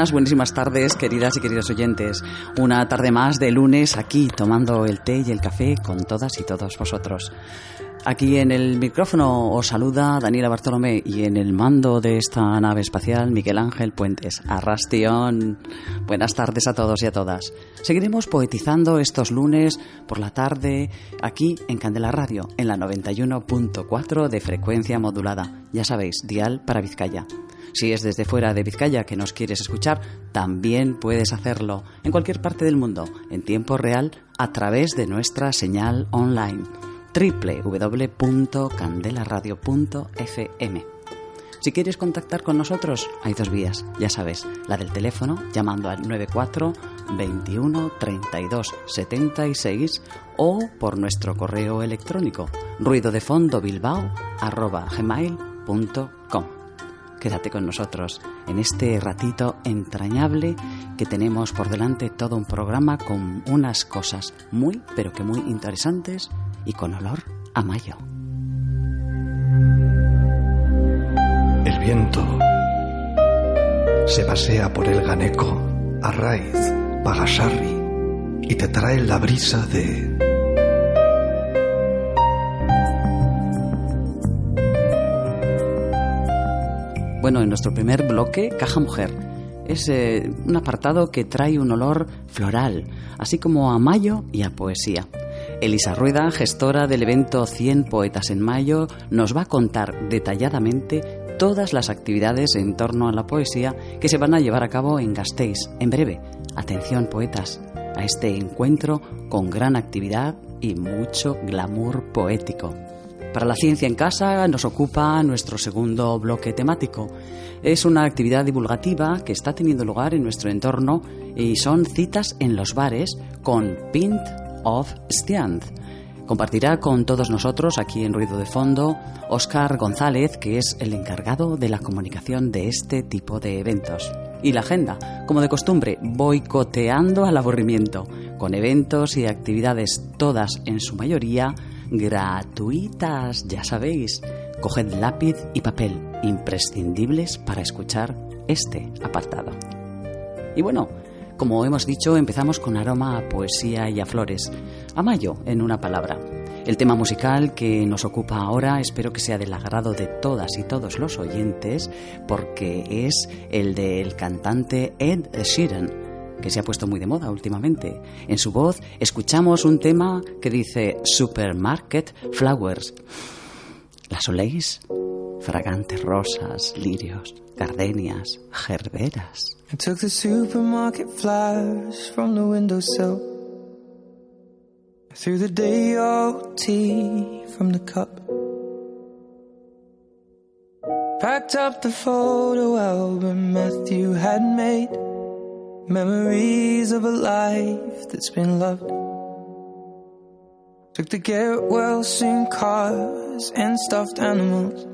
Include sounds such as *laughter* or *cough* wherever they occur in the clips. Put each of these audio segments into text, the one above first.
Buenas, buenísimas tardes, queridas y queridos oyentes. Una tarde más de lunes aquí tomando el té y el café con todas y todos vosotros. Aquí en el micrófono os saluda Daniela Bartolomé y en el mando de esta nave espacial Miguel Ángel Puentes. Arrastión. Buenas tardes a todos y a todas. Seguiremos poetizando estos lunes por la tarde aquí en Candela Radio, en la 91.4 de frecuencia modulada. Ya sabéis, dial para Vizcaya. Si es desde fuera de Vizcaya que nos quieres escuchar, también puedes hacerlo en cualquier parte del mundo, en tiempo real, a través de nuestra señal online www.candelaradio.fm. Si quieres contactar con nosotros, hay dos vías, ya sabes, la del teléfono llamando al 94 21 32 76 o por nuestro correo electrónico ruido de fondo Quédate con nosotros en este ratito entrañable que tenemos por delante todo un programa con unas cosas muy, pero que muy interesantes y con olor a mayo. El viento se pasea por el Ganeco, Arraiz, Pagasarri y te trae la brisa de Bueno, en nuestro primer bloque, Caja Mujer. Es eh, un apartado que trae un olor floral, así como a mayo y a poesía. Elisa Rueda, gestora del evento 100 Poetas en Mayo, nos va a contar detalladamente todas las actividades en torno a la poesía que se van a llevar a cabo en Gasteiz en breve. Atención, poetas, a este encuentro con gran actividad y mucho glamour poético. Para la ciencia en casa nos ocupa nuestro segundo bloque temático. Es una actividad divulgativa que está teniendo lugar en nuestro entorno y son citas en los bares con Pint of Stiand. Compartirá con todos nosotros aquí en Ruido de Fondo Oscar González, que es el encargado de la comunicación de este tipo de eventos. Y la agenda, como de costumbre, boicoteando al aburrimiento, con eventos y actividades todas en su mayoría gratuitas, ya sabéis. Coged lápiz y papel, imprescindibles para escuchar este apartado. Y bueno, como hemos dicho, empezamos con aroma a poesía y a flores, a mayo en una palabra. El tema musical que nos ocupa ahora espero que sea del agrado de todas y todos los oyentes porque es el del cantante Ed Sheeran que se ha puesto muy de moda últimamente. En su voz escuchamos un tema que dice Supermarket Flowers. ¿Las oléis? Fragantes rosas, lirios, gardenias, gerberas. I took the supermarket flowers from the windowsill. Through the day old tea from the cup. Packed up the photo album Matthew had made. Memories of a life that's been loved. Took the get well soon cars and stuffed animals.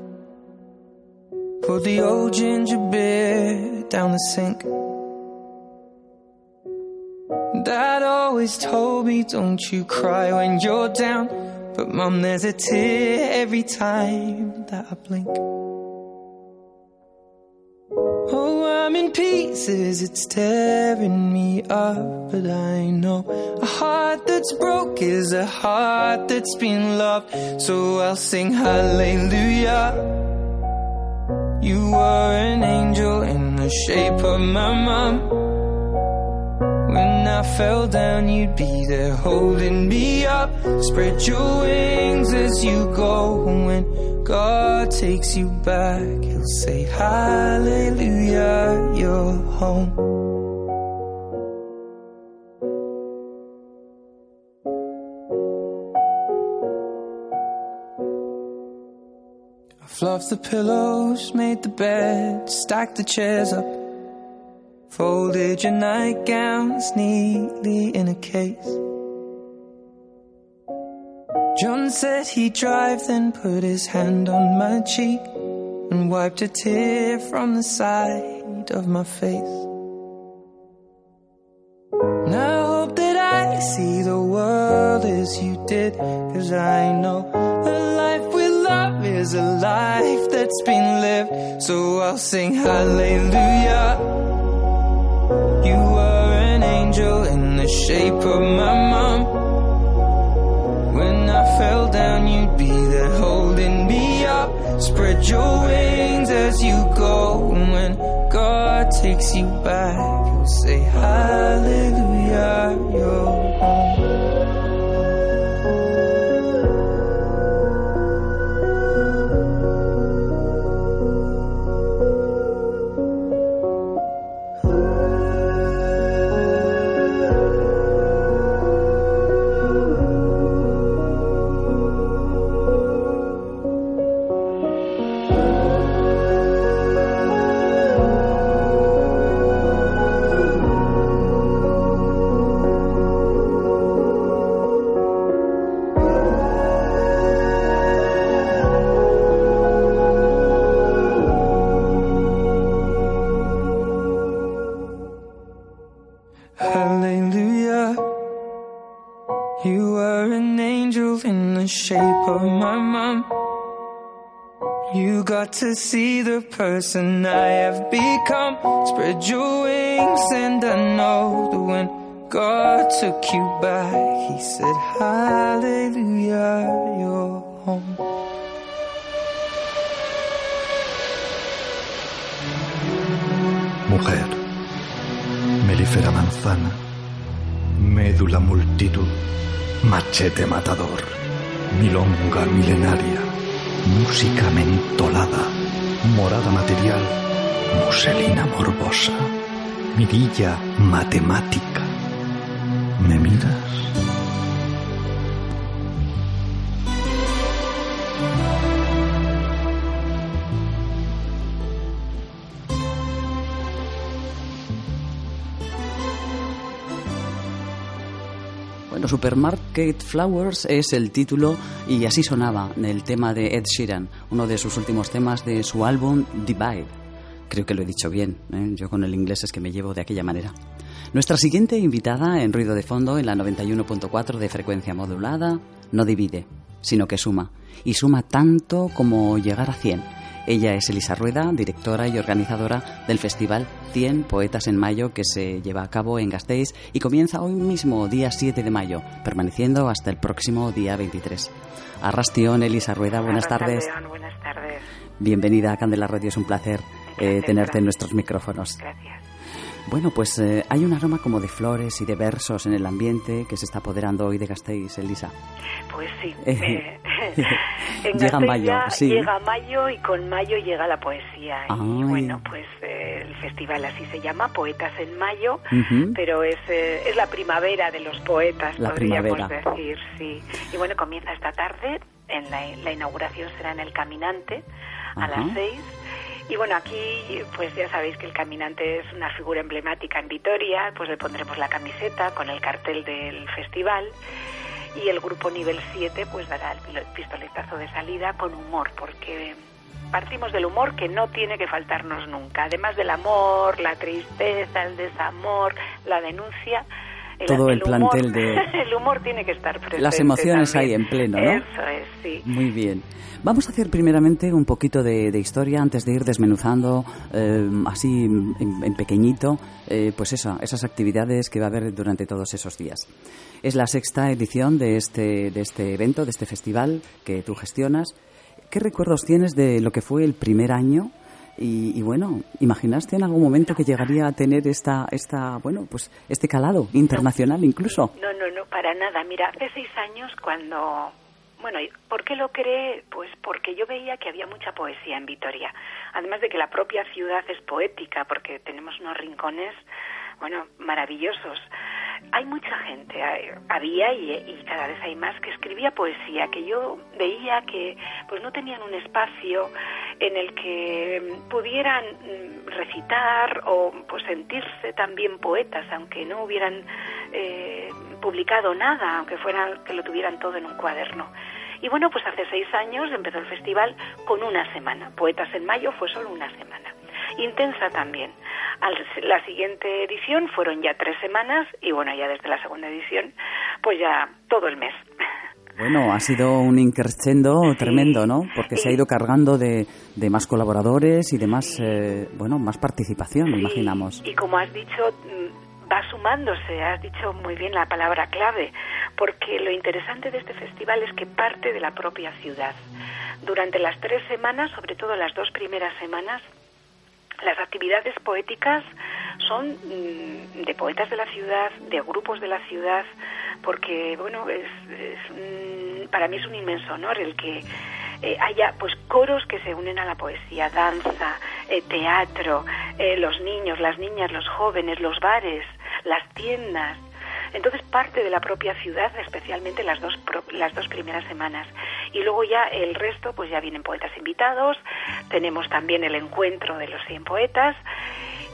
Poured the old ginger beer down the sink. Dad always told me, don't you cry when you're down. But mum, there's a tear every time that I blink. In pieces, it's tearing me up. But I know a heart that's broke is a heart that's been loved. So I'll sing hallelujah. You were an angel in the shape of my mom. When I fell down, you'd be there holding me up. Spread your wings as you go. When God takes you back, He'll say, Hallelujah, you're home. I fluffed the pillows, made the bed, stacked the chairs up, folded your nightgowns neatly in a case. John said he'd drive, then put his hand on my cheek and wiped a tear from the side of my face. Now I hope that I see the world as you did, cause I know a life with love is a life that's been lived. So I'll sing hallelujah. You were an angel in the shape of my mom. When I fell down, you'd be Spread your wings as you go. And when God takes you back, you'll say, Hallelujah, you're Got to see the person I have become. Spread your wings, and I know that when God took you back, He said, Hallelujah, you're home. Mujer, melífera manzana, médula multitud, machete matador, milonga milenaria, música mentolada, morada material, muselina morbosa, mirilla matemática. ¿Me miras? Supermarket Flowers es el título y así sonaba el tema de Ed Sheeran, uno de sus últimos temas de su álbum Divide. Creo que lo he dicho bien, ¿eh? yo con el inglés es que me llevo de aquella manera. Nuestra siguiente invitada en Ruido de Fondo en la 91.4 de frecuencia modulada no divide, sino que suma. Y suma tanto como llegar a 100. Ella es Elisa Rueda, directora y organizadora del festival 100 Poetas en Mayo que se lleva a cabo en Gasteiz y comienza hoy mismo, día 7 de mayo, permaneciendo hasta el próximo día 23. Arrastión, Elisa Rueda, buenas tardes. Arrastión, Buenas tardes. Bienvenida a Candela Radio, es un placer eh, tenerte en nuestros micrófonos. Gracias. Bueno, pues eh, hay un aroma como de flores y de versos en el ambiente que se está apoderando hoy de Gasteiz, Elisa. Pues sí. Eh, eh, *laughs* en llega mayo, sí. Llega mayo y con mayo llega la poesía. Ay. Y bueno, pues eh, el festival así se llama, Poetas en Mayo, pero es, eh, es la primavera de los poetas, La podríamos primavera. decir, sí. Y bueno, comienza esta tarde, en la, la inauguración será en el Caminante a las seis. Y bueno, aquí pues ya sabéis que el caminante es una figura emblemática en Vitoria, pues le pondremos la camiseta con el cartel del festival y el grupo nivel 7 pues dará el pistoletazo de salida con humor, porque partimos del humor que no tiene que faltarnos nunca. Además del amor, la tristeza, el desamor, la denuncia. Todo el humor- plantel de- *laughs* el humor tiene que estar presente. Las emociones también. ahí en pleno, ¿no? Eso es, sí. Muy bien. Vamos a hacer primeramente un poquito de, de historia antes de ir desmenuzando eh, así en, en pequeñito, eh, pues eso, esas actividades que va a haber durante todos esos días. Es la sexta edición de este, de este evento, de este festival que tú gestionas. ¿Qué recuerdos tienes de lo que fue el primer año? Y, y bueno, ¿imaginaste en algún momento que llegaría a tener esta, esta, bueno, pues este calado internacional incluso? No, no, no, para nada. Mira, hace seis años cuando... Bueno, ¿por qué lo creé? Pues porque yo veía que había mucha poesía en Vitoria. Además de que la propia ciudad es poética, porque tenemos unos rincones, bueno, maravillosos. hay mucha gente, había y, cada vez hay más que escribía poesía, que yo veía que pues no tenían un espacio en el que pudieran mm, recitar o pues sentirse también poetas, aunque no hubieran eh, publicado nada, aunque fueran que lo tuvieran todo en un cuaderno. Y bueno, pues hace seis años empezó el festival con una semana. Poetas en Mayo fue solo una semana. Intensa también. la siguiente edición fueron ya tres semanas y bueno, ya desde la segunda edición, pues ya todo el mes. Bueno, ha sido un increscendo tremendo, ¿no? Porque se ha ido cargando de, de más colaboradores y de más, eh, bueno, más participación, imaginamos. Y como has dicho, mm, va sumándose, has dicho muy bien la palabra clave, porque lo interesante de este festival es que parte de la propia ciudad. Durante las tres semanas, sobre todo las dos primeras semanas, las actividades poéticas son mm, de poetas de la ciudad, de grupos de la ciudad, porque bueno, es, para mí es un inmenso honor el que eh, haya pues coros que se unen a la poesía, danza, eh, teatro, eh, los niños, las niñas, los jóvenes, los bares, las tiendas, entonces parte de la propia ciudad, especialmente las dos, las dos primeras semanas. Y luego ya el resto, pues ya vienen poetas invitados, tenemos también el encuentro de los 100 poetas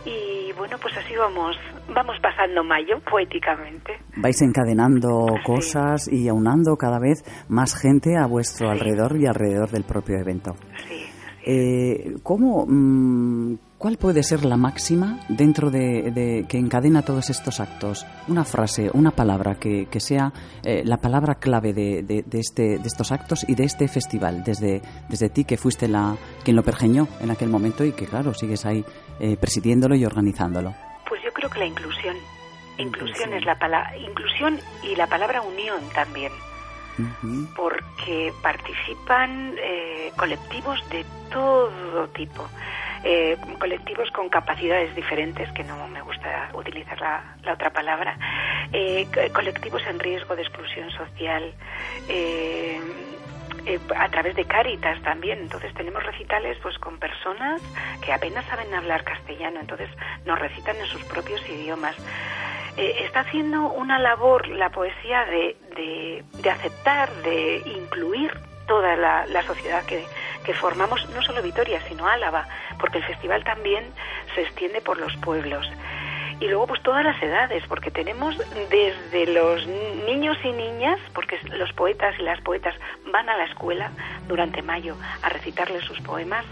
y bueno, pues así vamos, vamos pasando mayo poéticamente. Vais encadenando cosas y aunando cada vez más gente a vuestro alrededor y alrededor del propio evento. Sí. Eh, ¿Cómo, mm, cuál puede ser la máxima dentro de, que encadena todos estos actos? Una frase, una palabra que, sea eh, la palabra clave de, este, de estos actos y de este festival, desde, desde ti que fuiste la quien lo pergeñó en aquel momento y que claro sigues ahí eh, presidiéndolo y organizándolo. Pues yo creo que la inclusión, inclusión es la palabra, inclusión y la palabra unión también porque participan eh, colectivos de todo tipo. Eh, colectivos con capacidades diferentes, que no me gusta utilizar la, otra palabra, eh, colectivos en riesgo de exclusión social, a través de Cáritas también. Entonces tenemos recitales pues con personas que apenas saben hablar castellano, entonces nos recitan en sus propios idiomas. Eh, está haciendo una labor la poesía de, de, aceptar, de incluir toda la sociedad que, que, formamos, no solo Vitoria, sino Álava, porque el festival también se extiende por los pueblos. Y luego pues todas las edades, porque tenemos desde los niños y niñas, porque los poetas y las poetas van a la escuela durante mayo a recitarles sus poemas,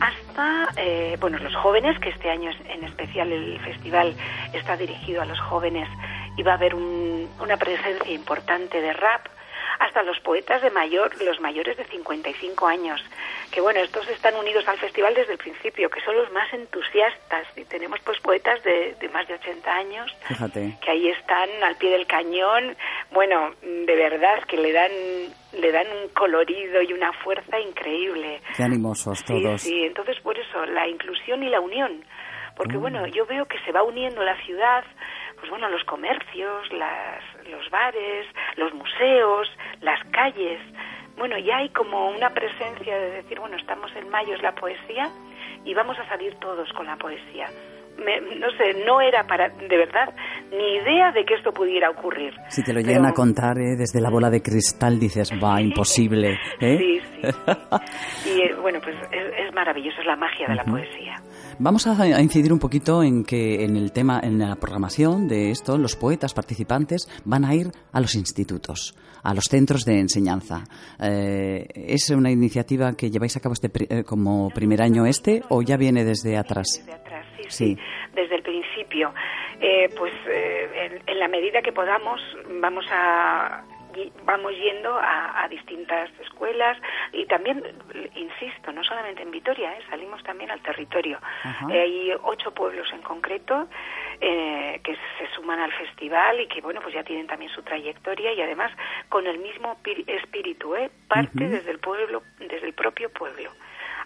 hasta eh, bueno los jóvenes, que este año en especial el festival está dirigido a los jóvenes y va a haber una presencia importante de rap, hasta los poetas de mayor, los mayores de 55 años, que bueno, estos están unidos al festival desde el principio, que son los más entusiastas, y tenemos pues poetas de, más de 80 años, que ahí están al pie del cañón, bueno, de verdad que le dan le dan un colorido y una fuerza increíble. Qué animosos todos. Sí, sí, entonces por eso la inclusión y la unión, porque mm. bueno, yo veo que se va uniendo la ciudad, pues bueno, los comercios, las, los bares, los museos, las calles. Bueno, ya hay como una presencia de decir, bueno, estamos en mayo, es la poesía, y vamos a salir todos con la poesía. no sé, no era para, de verdad, ni idea de que esto pudiera ocurrir. Si te lo llegan a contar ¿eh? desde la bola de cristal, dices, va, imposible. ¿eh? Sí, sí, Y eh, bueno, pues es, maravilloso, es la magia de la poesía. Vamos a, incidir un poquito en que en el tema, en la programación de esto, los poetas participantes van a ir a los institutos, a los centros de enseñanza. Eh, ¿Es una iniciativa que lleváis a cabo este, eh, como primer año este o ya viene desde atrás? Desde atrás, sí, desde el principio. Eh, pues en la medida que podamos vamos a vamos yendo a, distintas escuelas y también, insisto, no solamente en Vitoria, ¿eh? salimos también al territorio. Eh, hay ocho pueblos en concreto eh, que se suman al festival y que, bueno, pues ya tienen también su trayectoria y además con el mismo espíritu, ¿eh? parte desde el pueblo, desde el propio pueblo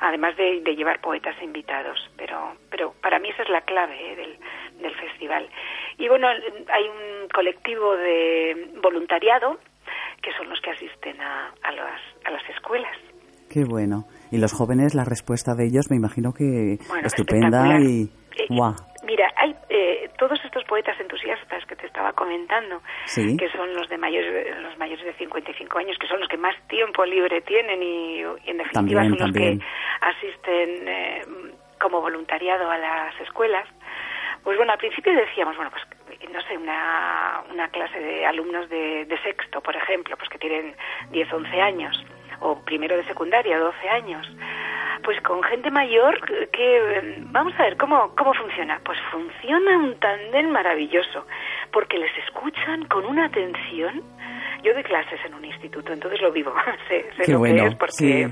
además de, llevar poetas invitados. Pero, pero para mí esa es la clave del, del, festival. Y bueno, hay un colectivo de voluntariado que son los que asisten a, a, las, a las escuelas. Qué bueno. Y los jóvenes, la respuesta de ellos me imagino que estupenda y... Eh, Mira, hay eh, todos estos poetas entusiastas que te estaba comentando, que son los de mayores, los mayores de 55 años, que son los que más tiempo libre tienen y, en definitiva son los que asisten eh, como voluntariado a las escuelas. Pues bueno, al principio decíamos, bueno, pues no sé, una, una clase de alumnos de, de sexto, por ejemplo, pues que tienen 10, 11 años, o primero de secundaria, 12 años pues con gente mayor que vamos a ver cómo cómo funciona pues funciona un tándem maravilloso porque les escuchan con una atención. Yo doy clases en un instituto entonces lo vivo *laughs* sé, sé lo que es porque,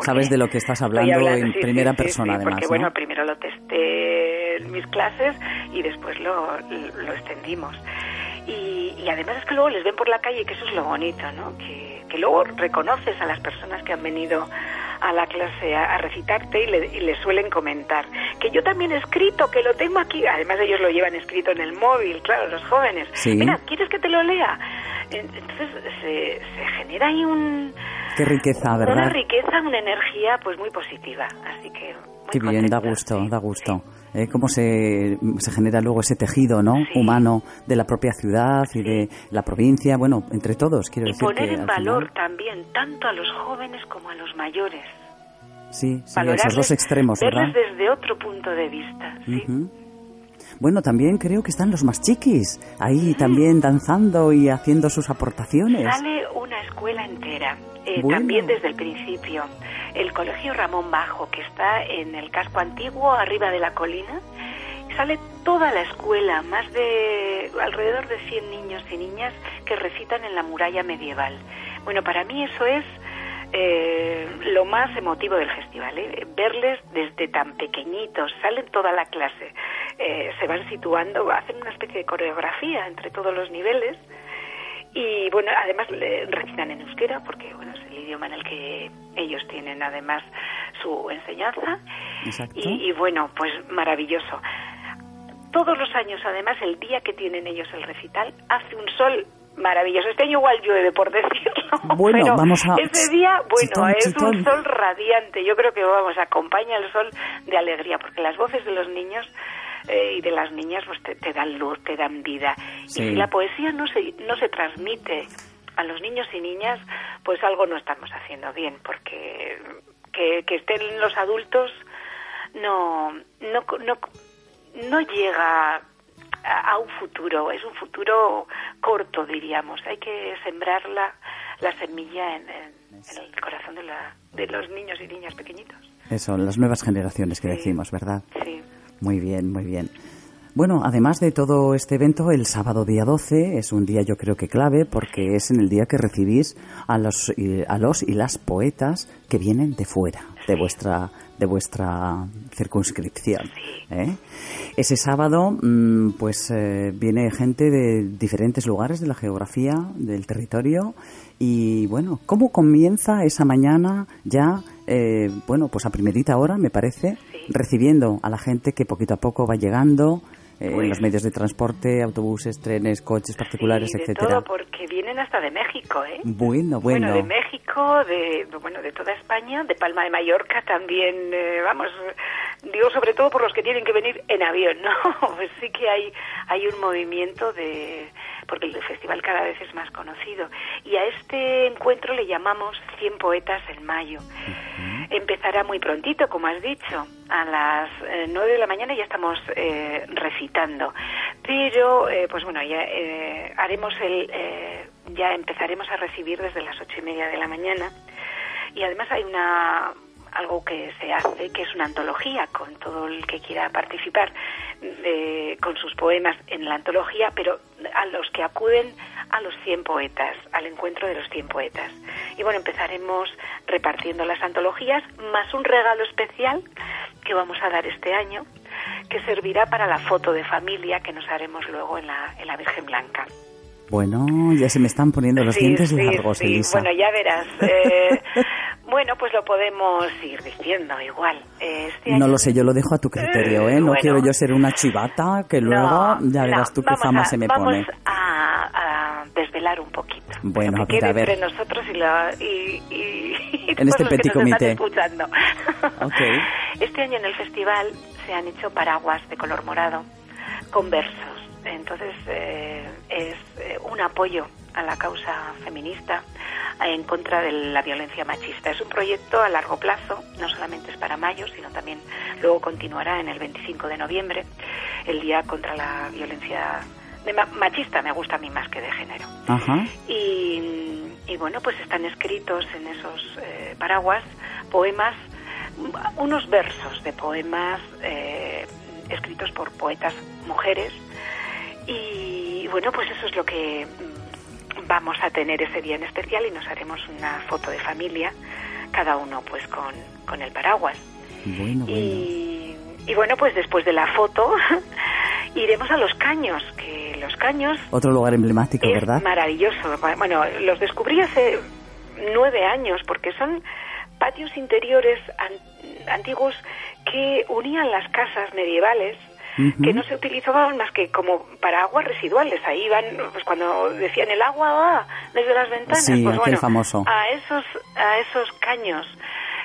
sabes de lo que estás hablando, en primera persona además porque bueno primero lo testé en mis clases y después lo, lo extendimos y, y, además es que luego les ven por la calle que eso es lo bonito no que, que luego reconoces a las personas que han venido a la clase a, recitarte y le, suelen comentar que yo también he escrito, que lo tengo aquí. Además ellos lo llevan escrito en el móvil, claro, los jóvenes. Mira, ¿quieres que te lo lea? Entonces se, genera ahí un... Qué riqueza, ¿verdad? Una riqueza, una energía pues muy positiva. Así que... Qué bien, da gusto, da gusto. ¿eh? cómo se, se, genera luego ese tejido ¿no? humano de la propia ciudad y de la provincia, bueno, entre todos, quiero decir. Y poner en valor también tanto a los jóvenes como a los mayores. Sí, sí esos dos extremos, verles desde otro punto de vista, ¿sí? Bueno, también creo que están los más chiquis, ahí también danzando y haciendo sus aportaciones. Sale una escuela entera, eh, también desde el principio el Colegio Ramón Bajo, que está en el casco antiguo, arriba de la colina. Sale toda la escuela, más de alrededor de 100 niños y niñas que recitan en la muralla medieval. Bueno, para mí eso es eh, lo más emotivo del festival, ¿eh? verles desde tan pequeñitos, salen toda la clase, eh, se van situando, hacen una especie de coreografía entre todos los niveles y bueno, además recitan en euskera porque bueno, es el idioma en el que ellos tienen además su enseñanza. Y, bueno, pues maravilloso. Todos los años, además, el día que tienen ellos el recital, hace un sol maravilloso. Este año igual llueve, por decirlo. *laughs* Bueno, pero vamos a... Ese día, bueno, es un sol radiante. Yo creo que, vamos, acompaña el sol de alegría, porque las voces de los niños eh, y de las niñas pues te, dan luz, te dan vida. Y si la poesía no se, no se transmite a los niños y niñas, pues algo no estamos haciendo bien, porque que, estén los adultos no, no, no, no llega a, un futuro, es un futuro corto, diríamos. Hay que sembrar la, la semilla en, el corazón de, la, de los niños y niñas pequeñitos. Eso, las nuevas generaciones que decimos, ¿verdad? Sí. Muy bien, muy bien. Bueno, además de todo este evento, el sábado día 12 es un día yo creo que clave porque es en el día que recibís a los, a los y las poetas que vienen de fuera, de vuestra, de vuestra circunscripción. ¿eh? Ese sábado, mm, pues eh, viene gente de diferentes lugares de la geografía, del territorio y bueno, ¿cómo comienza esa mañana ya, eh, bueno, pues a primerita hora, me parece, recibiendo a la gente que poquito a poco va llegando? Eh, en los medios de transporte, autobuses, trenes, coches particulares, sí, etcétera. Todo porque vienen hasta de México, ¿eh? Bueno, bueno. Bueno, de México, de bueno, de toda España, de Palma de Mallorca también, eh, vamos, digo sobre todo por los que tienen que venir en avión, ¿no? *laughs* Pues sí que hay hay un movimiento de porque el festival cada vez es más conocido. Y a este encuentro le llamamos 100 poetas en mayo. Empezará muy prontito, como has dicho, a las eh, nueve 9 de la mañana ya estamos eh, recitando. Pero, eh, pues bueno, ya haremos el, ya empezaremos a recibir desde las ocho y media de la mañana. Y además hay una algo que se hace, que es una antología con todo el que quiera participar con sus poemas en la antología, pero a los que acuden a los 100 poetas, al encuentro de los 100 poetas. Y bueno, empezaremos repartiendo las antologías, más un regalo especial que vamos a dar este año, que servirá para la foto de familia que nos haremos luego en la, en la Virgen Blanca. Bueno, ya se me están poniendo los dientes largos, sí. Bueno, ya verás. Eh, bueno, pues lo podemos ir diciendo igual. Este no lo sé, yo lo dejo a tu criterio, ¿eh? No quiero yo ser una chivata que luego ya verás tú qué fama se me vamos pone. A, desvelar un poquito. Bueno, que quede a ver. entre nosotros y, la, y, y, *laughs* en este petit comité. escuchando. Okay. *laughs* Este año en el festival se han hecho paraguas de color morado con versos. Entonces eh, es eh, un apoyo a la causa feminista en contra de la violencia machista. Es un proyecto a largo plazo, no solamente es para mayo, sino también luego continuará en el 25 de noviembre, el Día contra la Violencia de machista, me gusta a mí más que de género. Ajá. Y, y bueno, pues están escritos en esos eh, paraguas poemas, unos versos de poemas eh, escritos por poetas mujeres. Y bueno, pues eso es lo que vamos a tener ese día en especial y nos haremos una foto de familia, cada uno pues con, con el paraguas. Bueno, bueno. Y, y bueno, pues después de la foto *laughs* iremos a los caños, que los caños Otro lugar emblemático, es ¿verdad? maravilloso. Bueno, los descubrí hace nueve años porque son patios interiores an- antiguos que unían las casas medievales Que no se utilizaban más que como para aguas residuales. Ahí iban, pues cuando decían el agua va desde las ventanas, Sí, pues bueno, famoso. a esos a esos caños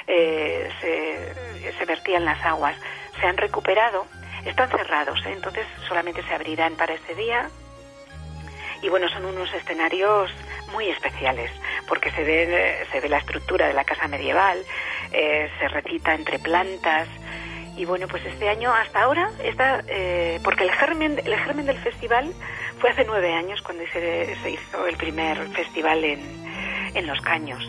eh, se, se vertían las aguas. Se han recuperado, están cerrados, ¿eh? entonces solamente se abrirán para ese día y bueno, son unos escenarios muy especiales, porque se ve, se ve la estructura de la casa medieval, eh, se recita entre plantas, y bueno, pues este año hasta ahora está, eh, porque el germen, el germen del festival fue hace nueve años cuando se, se hizo el primer festival en, en Los Caños.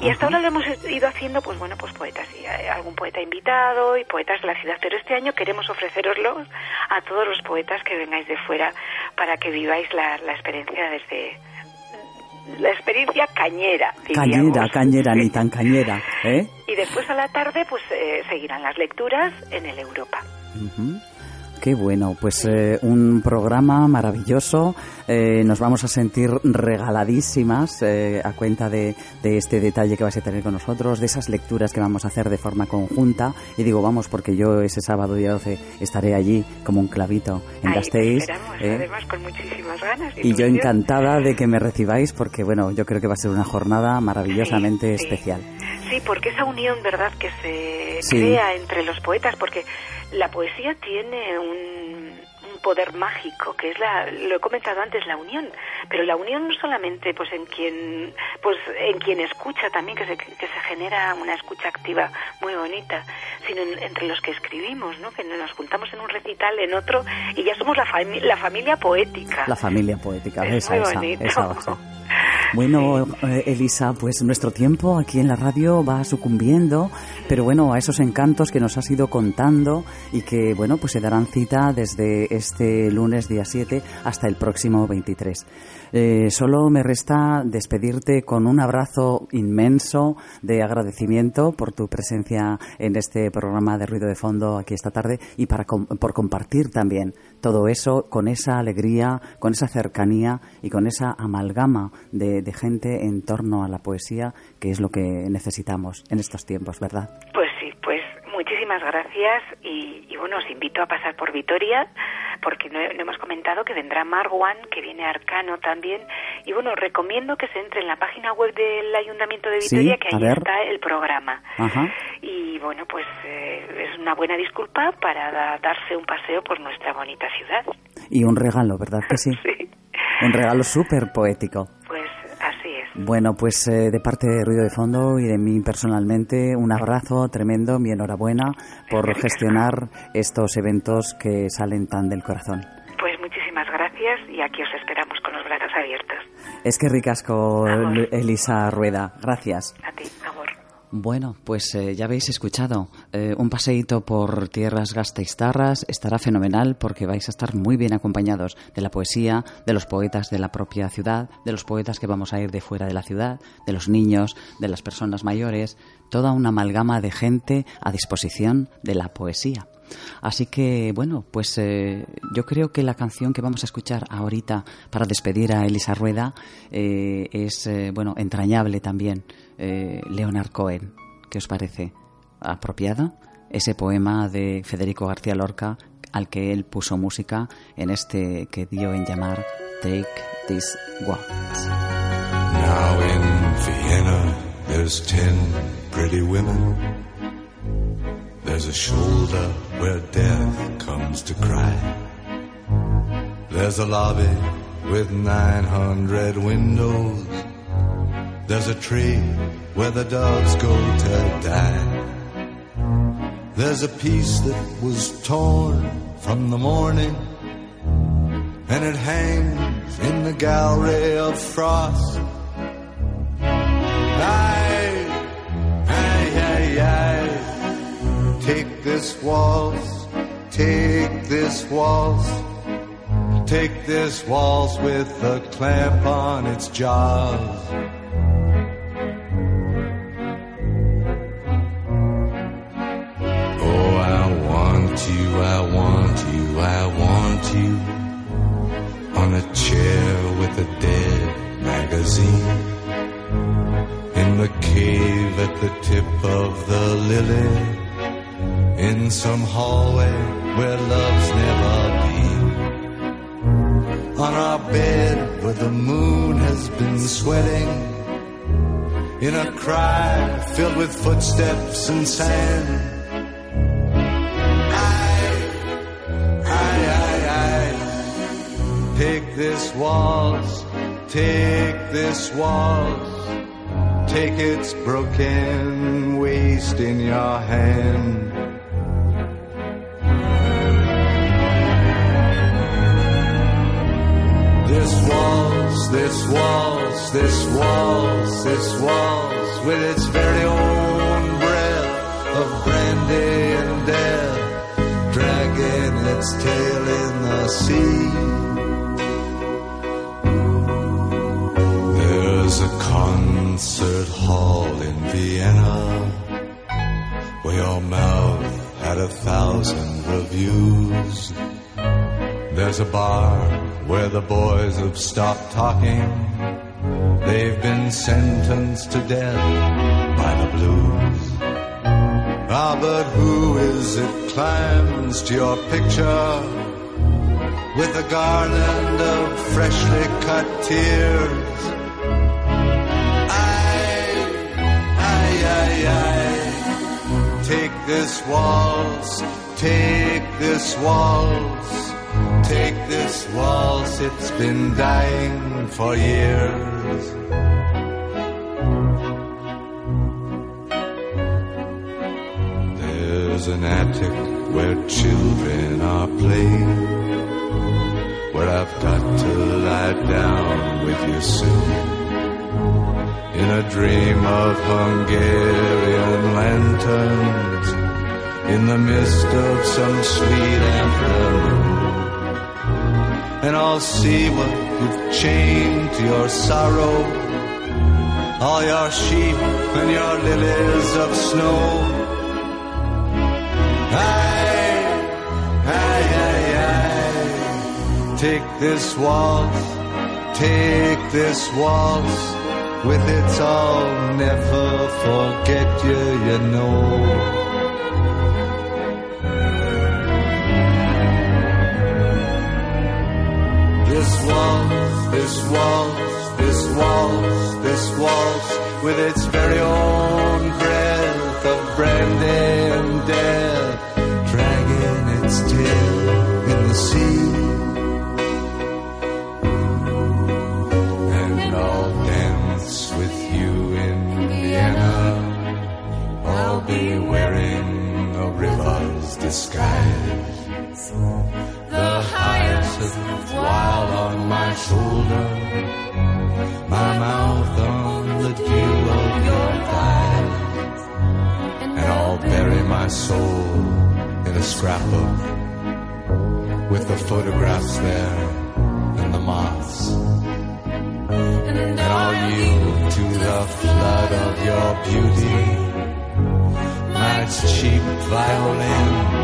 Y hasta ahora lo hemos ido haciendo, pues bueno, pues poetas, y hay algún poeta invitado y poetas de la ciudad. Pero este año queremos ofreceroslos a todos los poetas que vengáis de fuera para que viváis la, la experiencia desde la experiencia cañera. Cañera, diríamos. cañera, ni tan cañera, ¿eh? Y después a la tarde, pues eh, seguirán las lecturas en el Europa. Qué bueno, pues eh, un programa maravilloso. Eh, nos vamos a sentir regaladísimas eh, a cuenta de, de este detalle que vais a tener con nosotros, de esas lecturas que vamos a hacer de forma conjunta. Y digo vamos porque yo ese sábado día 12 estaré allí como un clavito en Ahí te Gasteiz. ¿eh? además con muchísimas ganas. Y yo ilusión. encantada de que me recibáis porque, bueno, yo creo que va a ser una jornada maravillosamente Sí, sí. especial. Sí, porque esa unión, ¿verdad?, que se Sí. crea entre los poetas, porque la poesía tiene un, un poder mágico, que es la, lo he comentado antes, la unión. Pero la unión no solamente, pues, en quien, pues, en quien escucha también, que se, que se genera una escucha activa muy bonita, sino en- entre los que escribimos, ¿no? Que nos juntamos en un recital, en otro, y ya somos la, fami- la familia poética. La familia poética, Es esa, muy esa, bonito. esa. Bueno, eh, Elisa, pues nuestro tiempo aquí en la radio va sucumbiendo, pero bueno, a esos encantos que nos has ido contando y que, bueno, pues se darán cita desde este lunes día 7 hasta el próximo 23. Eh, solo me resta despedirte con un abrazo inmenso de agradecimiento por tu presencia en este programa de ruido de fondo aquí esta tarde y para com- por compartir también todo eso con esa alegría, con esa cercanía y con esa amalgama de, de gente en torno a la poesía que es lo que necesitamos en estos tiempos, ¿verdad? Pues sí, pues muchísimas gracias y, y bueno, os invito a pasar por Vitoria porque no, no hemos comentado que vendrá Marwan, que viene Arcano también y bueno, recomiendo que se entre en la página web del Ayuntamiento de Sí, Vitoria que ahí está el programa. Ajá. Y bueno, pues eh, es una buena disculpa para da- darse un paseo por nuestra bonita ciudad. Y un regalo, ¿verdad que sí? *laughs* Sí, Un regalo súper poético. Bueno, pues eh, de parte de Ruido de Fondo y de mí personalmente, un abrazo tremendo, mi enhorabuena por gestionar estos eventos que salen tan del corazón. Pues muchísimas gracias y aquí os esperamos con los brazos abiertos. Es que ricasco. Elisa Rueda. Gracias. A ti, amor. Bueno, pues eh, ya habéis escuchado. eh, un paseíto por tierras gasteiztarras estará fenomenal porque vais a estar muy bien acompañados de la poesía, de los poetas de la propia ciudad, de los poetas que vamos a ir de fuera de la ciudad, de los niños, de las personas mayores, toda una amalgama de gente a disposición de la poesía. Así que, bueno, pues eh, yo creo que la canción que vamos a escuchar ahorita para despedir a Elisa Rueda eh, es, eh, bueno, entrañable también. Eh, Leonard Cohen, ¿qué os parece? ¿Apropiado? Ese poema de Federico García Lorca al que él puso música en este que dio en llamar Take This Waltz. Now in Vienna, there's ten pretty women. There's a shoulder where death comes to cry. There's a lobby with 900 windows. There's a tree where the dogs go to die. There's a piece that was torn from the morning, and it hangs in the gallery of frost. Aye, aye, aye, aye. Take this waltz, take this waltz, take this waltz with a clamp on its jaws. Want you, I want you, I want you. On a chair with a dead magazine. In the cave at the tip of the lily. In some hallway where love's never been. On our bed where the moon has been sweating in a cry filled with footsteps and sand Take this waltz, take this waltz, take its broken waist in your hand. This waltz, this waltz, this waltz, this waltz, with its very own breath of brandy and death, dragging its tail in the sea. Concert hall in Vienna where your mouth had a thousand reviews. There's a bar where the boys have stopped talking. They've been sentenced to death by the blues. Ah, but who is it climbs to your picture with a garland of freshly cut tears? This waltz, take this waltz, take this waltz, it's been dying for years. There's an attic where children are playing, where I've got to lie down with you soon. In a dream of Hungarian lanterns, in the mist of some sweet afternoon. And I'll see what you've chained to your sorrow, all your sheep and your lilies of snow. Aye, aye, aye, aye. Take this waltz, take this waltz. With its I'll never forget you, you know. This waltz, this waltz, this waltz, this waltz, with its very own breath of brandy disguise. The hyacinth wild on my shoulder, my mouth on the dew of your thighs, and I'll bury my soul in a scrapbook with the photographs there and the moths. And I'll yield to the flood of your beauty, my cheap violin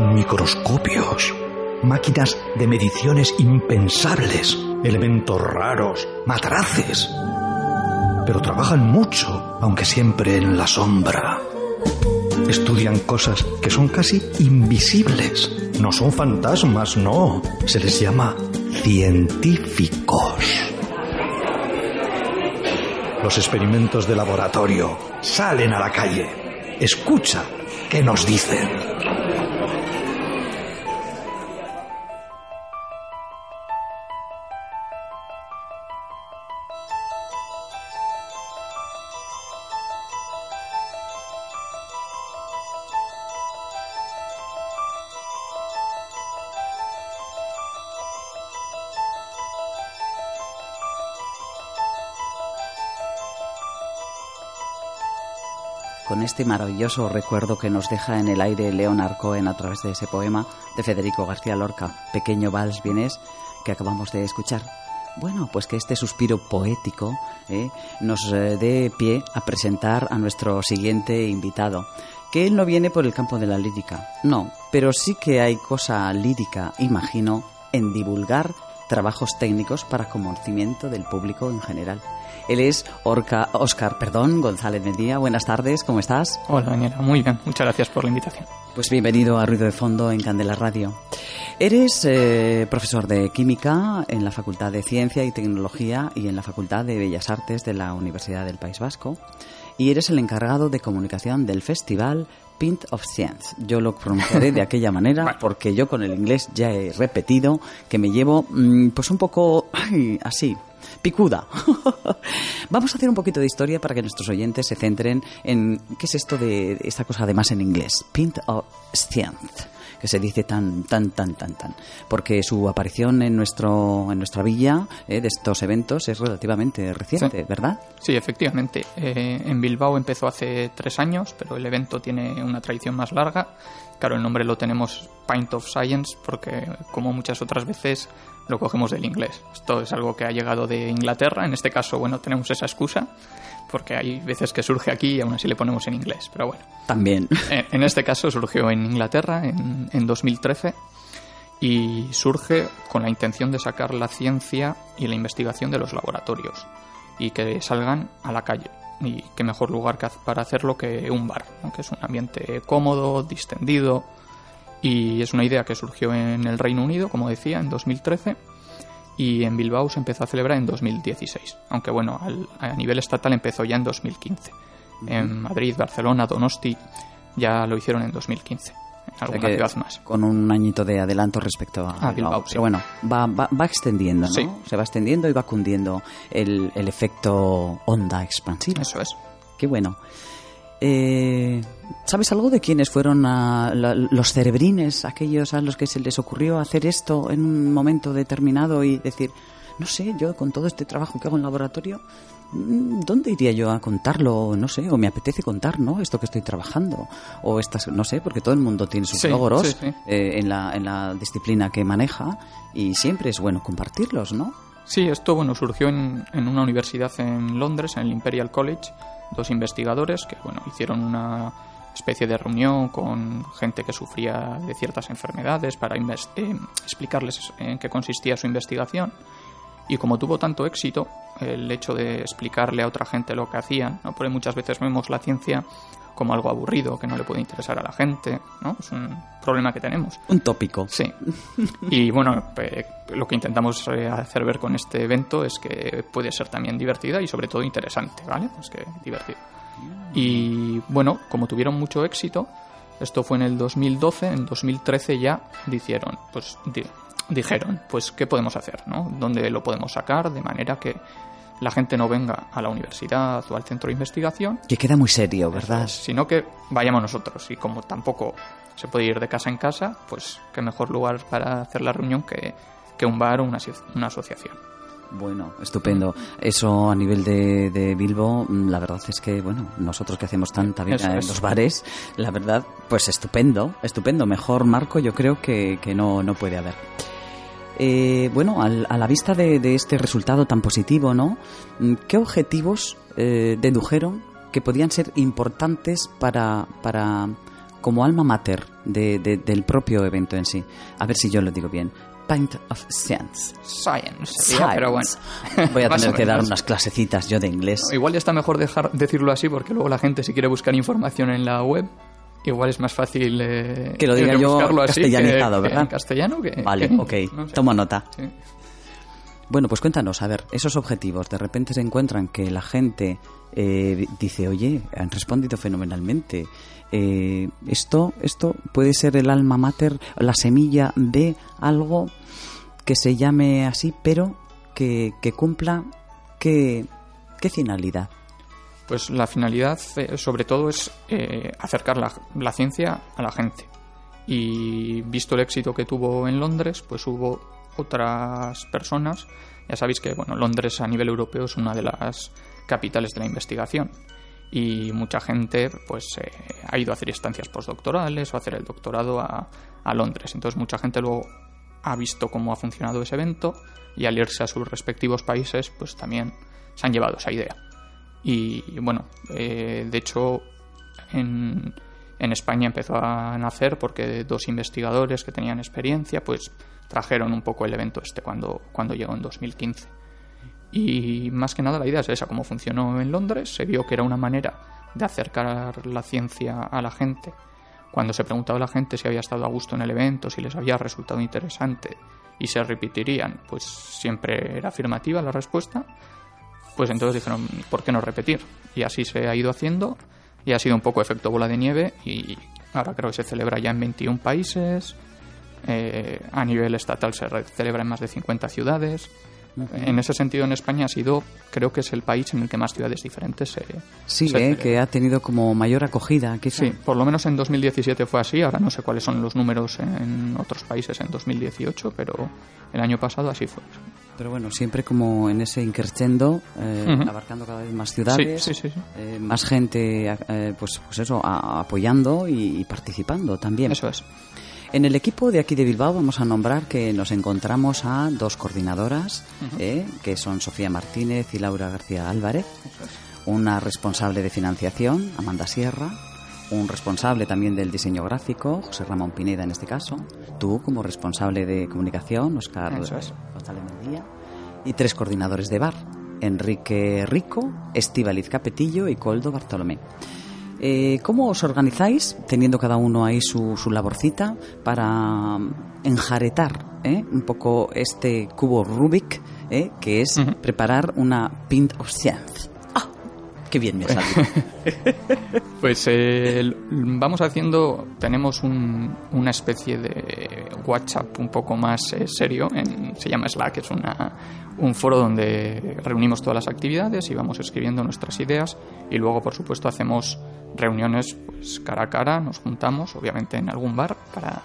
Microscopios, máquinas de mediciones impensables, elementos raros, matraces. Pero trabajan mucho, aunque siempre en la sombra. Estudian cosas que son casi invisibles. No son fantasmas, no. Se les llama científicos. Los experimentos de laboratorio salen a la calle. Escucha qué nos dicen. Este maravilloso recuerdo que nos deja en el aire Leonard Cohen a través de ese poema de Federico García Lorca, Pequeño Vals Vienés, que acabamos de escuchar. Bueno, pues que este suspiro poético eh, nos eh, dé pie a presentar a nuestro siguiente invitado, que él no viene por el campo de la lírica, no, pero sí que hay cosa lírica, imagino, en divulgar trabajos técnicos para conocimiento del público en general. Él es Orca, Oscar perdón, González Medía. Buenas tardes, ¿cómo estás? Hola, Daniela. Muy bien, muchas gracias por la invitación. Pues bienvenido a Ruido de Fondo en Candela Radio. Eres eh, profesor de Química en la Facultad de Ciencia y Tecnología y en la Facultad de Bellas Artes de la Universidad del País Vasco y eres el encargado de comunicación del festival Pint of Science. Yo lo pronunciaré de *laughs* aquella manera porque yo con el inglés ya he repetido que me llevo mm, pues un poco ay, así, picuda. *laughs* Vamos a hacer un poquito de historia para que nuestros oyentes se centren en qué es esto de esta cosa además en inglés, Pint of Science que se dice tan, tan, tan, tan, tan. Porque su aparición en, nuestro, en nuestra villa eh, de estos eventos es relativamente reciente, Sí. ¿verdad? Sí, efectivamente. Eh, en Bilbao empezó hace tres años, pero el evento tiene una tradición más larga. Claro, el nombre lo tenemos Pint of Science porque, como muchas otras veces, lo cogemos del inglés. Esto es algo que ha llegado de Inglaterra. En este caso, bueno, tenemos esa excusa porque hay veces que surge aquí y aún así le ponemos en inglés. Pero bueno, También. *laughs* en en este caso surgió en Inglaterra en, en 2013 y surge con la intención de sacar la ciencia y la investigación de los laboratorios y que salgan a la calle. Y qué mejor lugar para hacerlo que un bar, ¿no? que es un ambiente cómodo, distendido. Y es una idea que surgió en el Reino Unido, como decía, en 2013 y en Bilbao se empezó a celebrar en 2016, aunque bueno, al- a nivel estatal empezó ya en 2015. En Madrid, Barcelona, Donosti ya lo hicieron en 2015, en O sea alguna que ciudad más. Con un añito de adelanto respecto a, A Bilbao, sí. Pero bueno, va, va, va extendiendo, ¿no? Sí. Se va extendiendo y va cundiendo el, el efecto onda expansiva. Eso es. Qué bueno. Eh, ¿Sabes algo de quiénes fueron a la- los cerebrines, aquellos a los que se les ocurrió hacer esto en un momento determinado y decir, no sé, yo con todo este trabajo que hago en laboratorio, mm, ¿dónde iría yo a contarlo? No sé, o me apetece contar, ¿no? Esto que estoy trabajando, o estas, no sé, porque todo el mundo tiene sus Sí, logros sí, sí. eh, en, la, en la disciplina que maneja y siempre es bueno compartirlos, ¿no? Sí, esto bueno surgió en, en una universidad en Londres, en el Imperial College, dos investigadores que bueno hicieron una especie de reunión con gente que sufría de ciertas enfermedades para eh, explicarles en qué consistía su investigación y como tuvo tanto éxito el hecho de explicarle a otra gente lo que hacían, ¿no? porque muchas veces vemos la ciencia como algo aburrido que no le puede interesar a la gente, ¿no? Es un problema que tenemos. Un tópico. Sí. Y bueno, pe- lo que intentamos eh, hacer ver con este evento es que puede ser también divertida y sobre todo interesante, ¿vale? Pues que divertido. Y bueno, como tuvieron mucho éxito, esto fue en el 2012, en 2013 ya dijeron, pues di- dijeron, pues qué podemos hacer, ¿no? ¿Dónde lo podemos sacar de manera que la gente no venga a la universidad o al centro de investigación, Que queda muy serio, ¿verdad? sino que vayamos nosotros. Y como tampoco se puede ir de casa en casa, pues qué mejor lugar para hacer la reunión que, que un bar o una, una asociación. Bueno, estupendo. Eso a nivel de, de Bilbo, mm, la verdad es que, bueno, nosotros que hacemos tanta vida en los bares, la verdad, pues estupendo, estupendo. Mejor marco yo creo que, que no, no puede haber. Eh, bueno, al- a la vista de, de este resultado tan positivo, ¿no? Mm, ¿Qué objetivos eh, dedujeron que podían ser importantes para, para como alma mater de- de- del propio evento en sí? A ver si yo lo digo bien. Pint of Science. Science, sería, pero bueno. Science. *laughs* Voy a *laughs* tener que dar unas clasecitas yo de inglés. Igual ya está mejor dejar decirlo así porque luego la gente si quiere buscar información en la web, igual es más fácil eh, Que lo diga yo así castellanizado, que- que ¿verdad? En castellano que Vale, que- ok, no sé. tomo nota. Sí. Bueno, pues cuéntanos, a ver, esos objetivos, de repente se encuentran que la gente eh, dice, oye, han respondido fenomenalmente. Eh, esto, esto puede ser el alma mater, la semilla de algo que se llame así, pero que, que cumpla qué, qué finalidad. Pues la finalidad, eh, sobre todo, es eh, acercar la, ciencia a la gente. Y visto el éxito que tuvo en Londres, pues hubo otras personas. Ya sabéis que bueno, Londres a nivel europeo es una de las capitales de la investigación. Y mucha gente pues eh, ha ido a hacer estancias postdoctorales o a hacer el doctorado a, a Londres. Entonces mucha gente luego ha visto cómo ha funcionado ese evento y al irse a sus respectivos países pues también se han llevado esa idea. Y bueno, eh, de hecho, en, España empezó a nacer porque dos investigadores que tenían experiencia, pues trajeron un poco el evento este cuando, cuando llegó en 2015. Y más que nada la idea es esa, como funcionó en Londres, se vio que era una manera de acercar la ciencia a la gente. Cuando se preguntaba a la gente si había estado a gusto en el evento, si les había resultado interesante y se repetirían, pues siempre era afirmativa la respuesta pues entonces dijeron, ¿por qué no repetir? Y así se ha ido haciendo y ha sido un poco efecto bola de nieve y ahora creo que se celebra ya en 21 países, eh, a nivel estatal se celebra en más de 50 ciudades. En ese sentido, en España ha sido, creo que es el país en el que más ciudades diferentes se. Sí, se eh, que ha tenido como mayor acogida, quizá. Sí, por lo menos en 2017 fue así. Ahora no sé cuáles son los números en otros países en 2018, pero el año pasado así fue. Pero bueno, siempre como en ese increscendo, eh, Ujú. abarcando cada vez más ciudades, sí, sí. sí. eh, más gente, eh, pues, pues eso, a- apoyando y, y participando también. Eso es. En el equipo de aquí de Bilbao vamos a nombrar que nos encontramos a dos coordinadoras, eh, que son Sofía Martínez y Laura García Álvarez, una responsable de financiación, Amanda Sierra, un responsable también del diseño gráfico, José Ramón Pineda en este caso, tú como responsable de comunicación, Oscar es. González Mendía, y tres coordinadores de bar, Enrique Rico, Estíbaliz Capetillo y Coldo Bartolomé. Eh, ¿Cómo os organizáis, teniendo cada uno ahí su, su laborcita, para mm, enjaretar eh, un poco este cubo Rubik, eh, que es preparar una pint of science? ¡Ah! ¡Qué bien me ha salido! *laughs* Pues eh, vamos haciendo, tenemos un- una especie de WhatsApp un poco más eh, serio, en- se llama Slack, es una, un foro donde reunimos todas las actividades y vamos escribiendo nuestras ideas y luego por supuesto hacemos reuniones pues, cara a cara, nos juntamos obviamente en algún bar para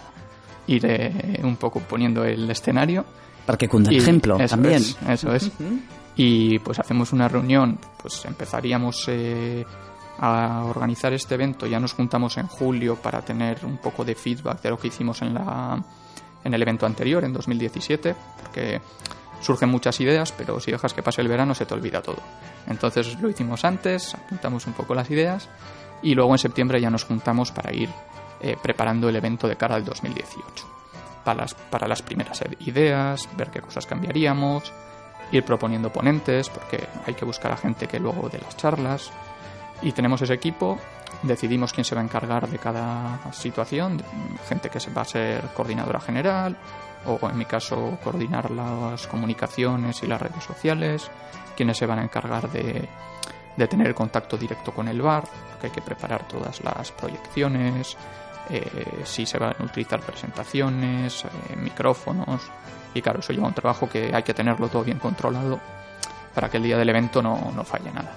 ir eh, un poco poniendo el escenario para que cunda el ejemplo eso también. es, eso es. Y pues hacemos una reunión, pues empezaríamos eh, a organizar este evento, ya nos juntamos en julio para tener un poco de feedback de lo que hicimos en, la, en el evento anterior, en 2017, porque surgen muchas ideas, pero si dejas que pase el verano se te olvida todo. Entonces lo hicimos antes, apuntamos un poco las ideas y luego en septiembre ya nos juntamos para ir eh, preparando el evento de cara al 2018 para las, para las primeras ideas, ver qué cosas cambiaríamos, ir proponiendo ponentes, porque hay que buscar a gente que luego de las charlas. Y tenemos ese equipo, decidimos quién se va a encargar de cada situación, gente que va a ser coordinadora general, o en mi caso coordinar las comunicaciones y las redes sociales, quienes se van a encargar de, de tener contacto directo con el bar, que hay que preparar todas las proyecciones, eh, si se van a utilizar presentaciones, eh, micrófonos, y claro, eso lleva un trabajo que hay que tenerlo todo bien controlado para que el día del evento no, no falle nada.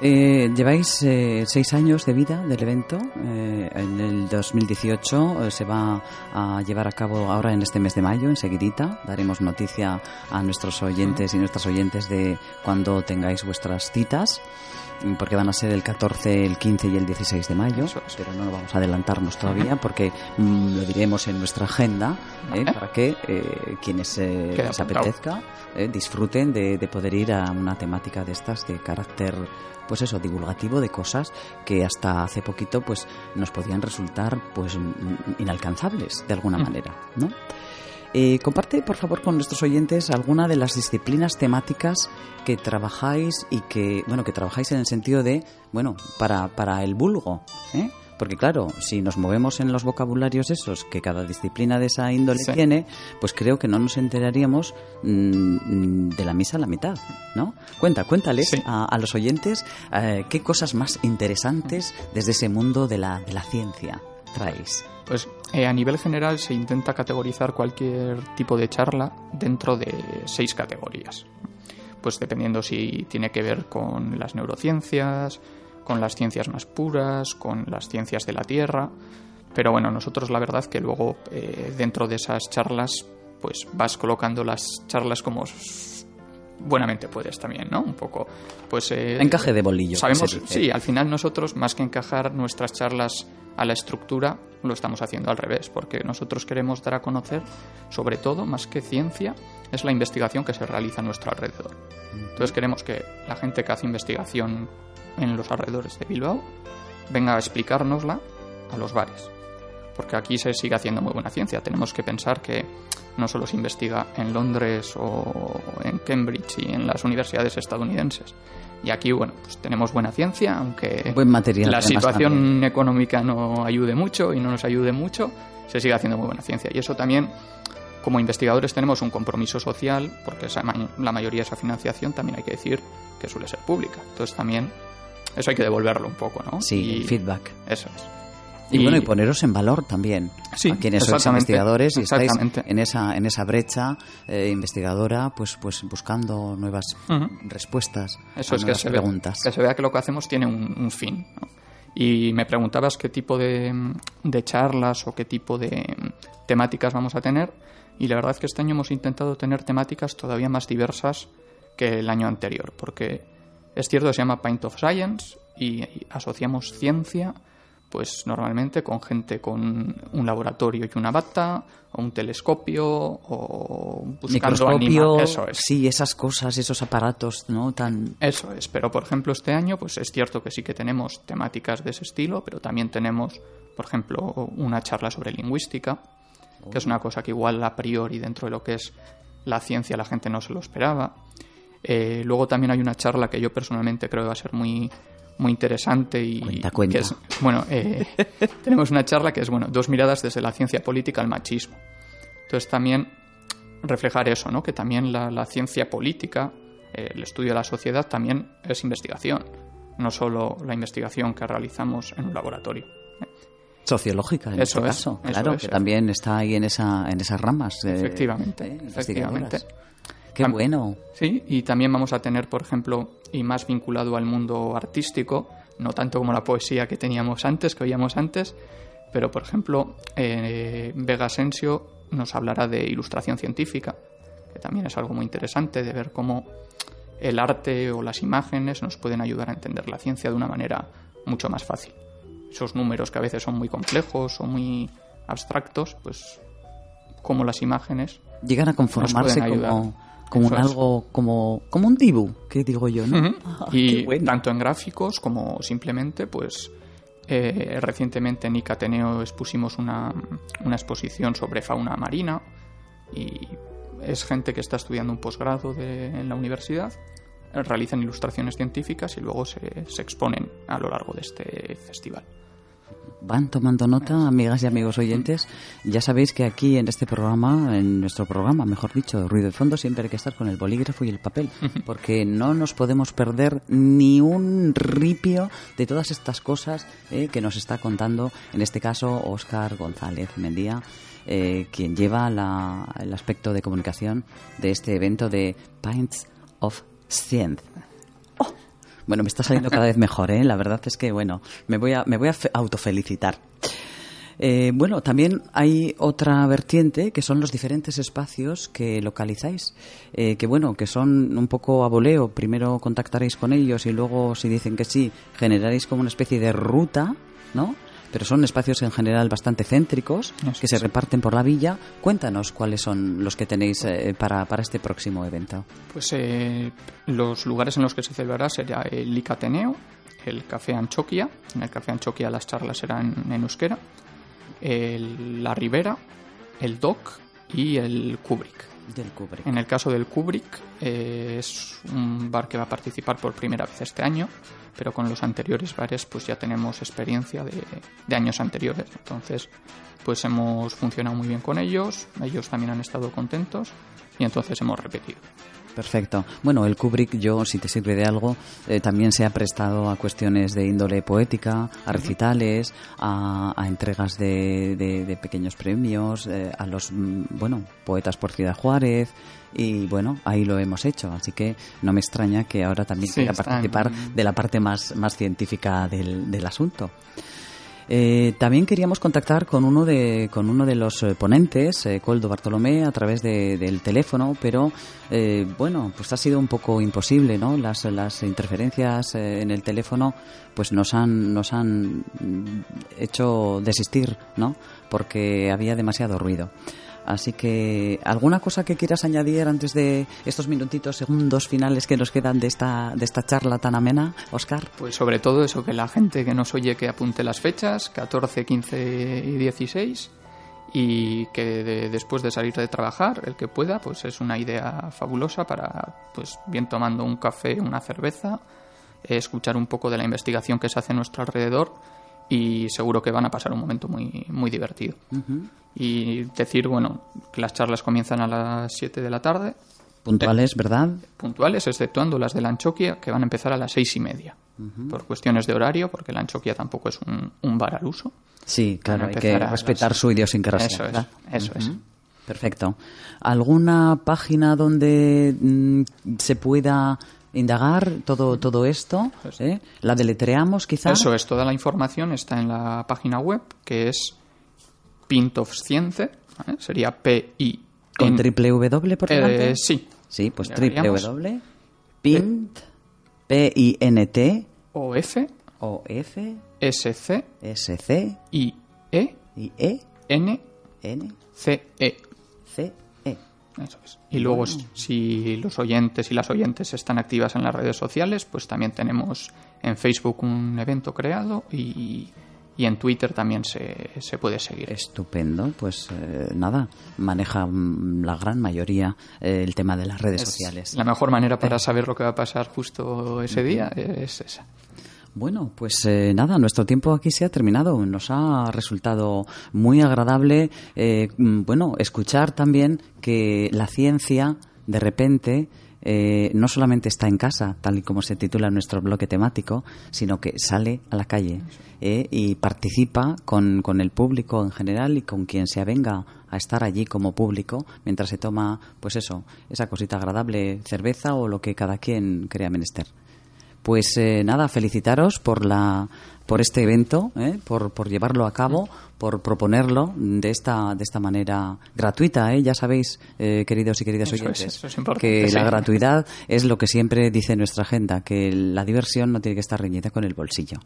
Eh, lleváis eh, seis años de vida del evento. Eh, en el 2018 se va a llevar a cabo ahora en este mes de mayo, enseguidita. Daremos noticia a nuestros oyentes y nuestras oyentes de cuando tengáis vuestras citas porque van a ser el 14, el 15 y el 16 de mayo, pero no vamos a adelantarnos todavía porque mm, lo diremos en nuestra agenda para que quienes les apetezca disfruten de, de poder ir a una temática de estas de carácter pues eso, divulgativo de cosas que hasta hace poquito pues nos podían resultar pues inalcanzables de alguna mm. manera, ¿no? Eh, comparte, por favor, con nuestros oyentes alguna de las disciplinas temáticas que trabajáis y que, bueno, que trabajáis en el sentido de, bueno, para, para el vulgo, ¿eh? Porque claro, si nos movemos en los vocabularios esos que cada disciplina de esa índole tiene, pues creo que no nos enteraríamos mm, de la misa a la mitad, ¿no? Cuenta, cuéntales a, los oyentes eh, qué cosas más interesantes desde ese mundo de la, de la ciencia traéis. Pues eh, a nivel general se intenta categorizar cualquier tipo de charla dentro de seis categorías. Pues dependiendo si tiene que ver con las neurociencias, con las ciencias más puras, con las ciencias de la Tierra. Pero bueno, nosotros la verdad que luego eh, dentro de esas charlas pues vas colocando las charlas como buenamente puedes también, ¿no? Un poco, pues... Eh, Encaje de bolillo. Sabemos, sí, al final nosotros, más que encajar nuestras charlas a la estructura, lo estamos haciendo al revés, porque nosotros queremos dar a conocer, sobre todo, más que ciencia, es la investigación que se realiza a nuestro alrededor. Entonces queremos que la gente que hace investigación en los alrededores de Bilbao venga a explicárnosla a los bares. Porque aquí se sigue haciendo muy buena ciencia. Tenemos que pensar que no solo se investiga en Londres o en Cambridge y en las universidades estadounidenses. Y aquí, bueno, pues tenemos buena ciencia, aunque Buen material, la situación económica no ayude mucho y no nos ayude mucho, se sigue haciendo muy buena ciencia. Y eso también, como investigadores, tenemos un compromiso social, porque la mayoría de esa financiación también hay que decir que suele ser pública. Entonces también eso hay que devolverlo un poco, ¿no? Sí, el feedback. Eso es. Y, bueno, y poneros en valor también. Sí, a quienes sois investigadores y estáis en esa, en esa brecha eh, investigadora, pues, pues buscando nuevas respuestas Eso es que se preguntas. que se vea que lo que hacemos tiene un, fin. Y me preguntabas qué tipo de, de, charlas o qué tipo de temáticas vamos a tener. Y la verdad es que este año hemos intentado tener temáticas todavía más diversas que el año anterior, porque es cierto se llama Paint of Science y asociamos ciencia pues normalmente con gente con un laboratorio y una bata, o un telescopio, o buscando Microscopio, Eso es. Sí, esas cosas, esos aparatos, ¿no? Tan... Eso es, pero por ejemplo este año pues es cierto que sí que tenemos temáticas de ese estilo, pero también tenemos, por ejemplo, una charla sobre lingüística, que es una cosa que igual a priori dentro de lo que es la ciencia la gente no se lo esperaba. Eh, luego también hay una charla que yo personalmente creo que va a ser muy, muy interesante y Que es, bueno, eh, *laughs* tenemos una charla que es bueno, dos miradas desde la ciencia política al machismo. Entonces también reflejar eso, ¿no? Que también la, ciencia política, eh, el estudio de la sociedad también es investigación, no solo la investigación que realizamos en un laboratorio. Sociológica, en eso este caso, claro, que también está ahí en esa en esas ramas. efectivamente, efectivamente. Qué bueno. Sí, y también vamos a tener, por ejemplo, y más vinculado al mundo artístico, no tanto como la poesía que teníamos antes, que oíamos antes, pero por ejemplo, eh, Vega Asensio nos hablará de ilustración científica, que también es algo muy interesante de ver cómo el arte o las imágenes nos pueden ayudar a entender la ciencia de una manera mucho más fácil. Esos números que a veces son muy complejos o muy abstractos, pues como las imágenes llegan a conformarse como como algo como como un dibu que digo yo no ah, y tanto en gráficos como simplemente pues eh, recientemente en Icateneo expusimos una, una exposición sobre fauna marina y es gente que está estudiando un posgrado en la universidad realizan ilustraciones científicas y luego se, se exponen a lo largo de este festival van tomando nota, amigas y amigos oyentes. Ya sabéis que aquí en este programa, en nuestro programa, mejor dicho, Ruido de Fondo, siempre hay que estar con el bolígrafo y el papel, *laughs* porque no nos podemos perder ni un ripio de todas estas cosas eh, que nos está contando, en este caso, Óscar González Mendía. Eh, quien lleva la- el aspecto de comunicación de este evento de Pints of Science. Bueno, me está saliendo cada vez mejor, ¿eh? La verdad es que, bueno, me voy a, me voy a fe- autofelicitar. Eh, bueno, también hay otra vertiente que son los diferentes espacios que localizáis, eh, que bueno, que son un poco a voleo. Primero contactaréis con ellos y luego, si dicen que sí, generaréis como una especie de ruta, ¿no? Pero son espacios en general bastante céntricos que se reparten por la villa. Cuéntanos cuáles son los que tenéis eh, para, para este próximo evento. Pues eh, los lugares en los que se celebrará será el IC Ateneo, el Café Anchoquia, en el Café Anchoquia las charlas serán en euskera, el- la Ribera, el DOC y el Kubrick. Del Kubrick. En el caso del Kubrick eh, es un bar que va a participar por primera vez este año, pero con los anteriores bares pues ya tenemos experiencia de, de años anteriores. Entonces pues hemos funcionado muy bien con ellos, ellos también han estado contentos y entonces hemos repetido. Perfecto. Bueno, el Kubrick, yo, si te sirve de algo, eh, también se ha prestado a cuestiones de índole poética, a recitales, a, a entregas de, de- de pequeños premios, eh, a los, mm, bueno, poetas por Ciudad Juárez, y bueno, ahí lo hemos hecho. Así que no me extraña que ahora también Sí, quiera participar de la parte más, más científica del, del asunto. Eh, también queríamos contactar con uno de, con uno de los eh, ponentes, eh, Coldo Bartolomé, a través de- del teléfono, pero eh, bueno, pues ha sido un poco imposible, ¿no? Las, las interferencias eh, en el teléfono pues nos han, nos han mm, hecho desistir, ¿no? Porque había demasiado ruido. Así que, ¿alguna cosa que quieras añadir antes de estos minutitos, segundos finales que nos quedan de esta, de esta charla tan amena, Oscar? Pues sobre todo eso, que la gente que nos oye que apunte las fechas, 14, 15 y 16, y que de- después de salir de trabajar, el que pueda, pues es una idea fabulosa para, pues bien tomando un café, una cerveza, eh, escuchar un poco de la investigación que se hace a nuestro alrededor y seguro que van a pasar un momento muy, muy divertido. Y decir, bueno, que las charlas comienzan a las 7 de la tarde, Puntuales, ¿verdad? puntuales, exceptuando las de la Anchoquia, que van a empezar a las seis y media. Por cuestiones de horario, porque la Anchoquia tampoco es un, un bar al uso. Sí, claro, hay que respetar las- su idiosincrasia. Eso es, ¿verdad? eso es. Perfecto. ¿Alguna página donde mm, se pueda indagar todo, todo esto? ¿Eh? ¿La deletreamos quizá? Eso es, toda la información está en la página web, que es Pint of Science, ¿vale? sería P-I. ¿Con triple W por delante? eh, sí, Sí, pues triple. W. Pint, P-I-N-T, O F O-F, S-C S-C, I E I-E, N N, C E. C-E. Eso es. Y luego, si los oyentes y las oyentes están activas en las redes sociales, pues también tenemos en Facebook un evento creado y, y en Twitter también se, se puede seguir. Estupendo, pues eh, nada, maneja mm, la gran mayoría eh, el tema de las redes Es sociales. La mejor manera para saber lo que va a pasar justo ese día es esa. Bueno, pues eh, nada, nuestro tiempo aquí se ha terminado. Nos ha resultado muy agradable, eh, mm, bueno, escuchar también que la ciencia, de repente, eh, no solamente está en casa, tal y como se titula nuestro bloque temático, sino que sale a la calle eh, y participa con, el público en general y con quien se avenga a estar allí como público mientras se toma, pues eso, esa cosita agradable, cerveza o lo que cada quien crea menester. Pues eh, nada, felicitaros por la por este evento, ¿eh? por, por llevarlo a cabo, por proponerlo de esta de esta manera gratuita, ¿eh? ya sabéis, eh, queridos y queridas Eso es, oyentes, eso es importante, que la gratuidad es lo que siempre dice nuestra agenda, que la diversión no tiene que estar reñida con el bolsillo.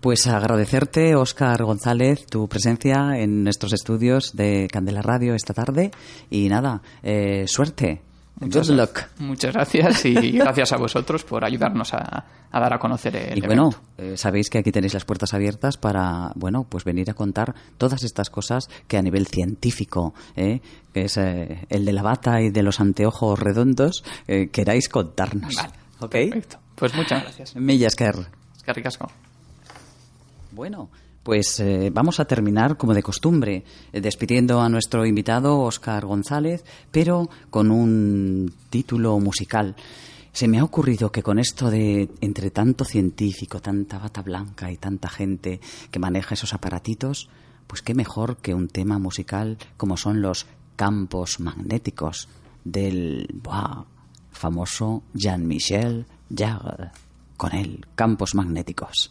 Pues agradecerte, Óscar González, tu presencia en nuestros estudios de Candela Radio esta tarde y nada, eh, suerte. Muchas Good gra- luck. Muchas gracias y *laughs* gracias a vosotros por ayudarnos a, a dar a conocer el Y bueno, eh, sabéis que aquí tenéis las puertas abiertas para, bueno, pues venir a contar todas estas cosas que a nivel científico, eh, que es eh, el de la bata y de los anteojos redondos, eh, queráis contarnos. Vale, ¿Ok? Perfecto. Pues muchas gracias. Milla Esker. Es que ricasco. Bueno, Pues eh, vamos a terminar como de costumbre, eh, despidiendo a nuestro invitado Óscar González, pero con un título musical. Se me ha ocurrido que con esto de entre tanto científico, tanta bata blanca y tanta gente que maneja esos aparatitos, pues qué mejor que un tema musical como son los campos magnéticos del famoso Jean-Michel Jarre, con él, campos magnéticos.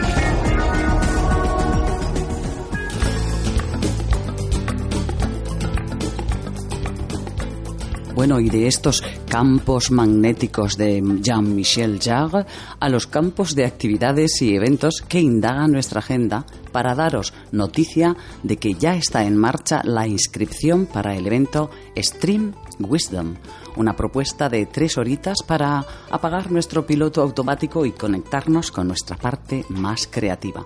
Bueno, y de estos campos magnéticos de Jean-Michel Jarre a los campos de actividades y eventos que indagan nuestra agenda para daros noticia de que ya está en marcha la inscripción para el evento Stream Wisdom, una propuesta de tres horitas para apagar nuestro piloto automático y conectarnos con nuestra parte más creativa.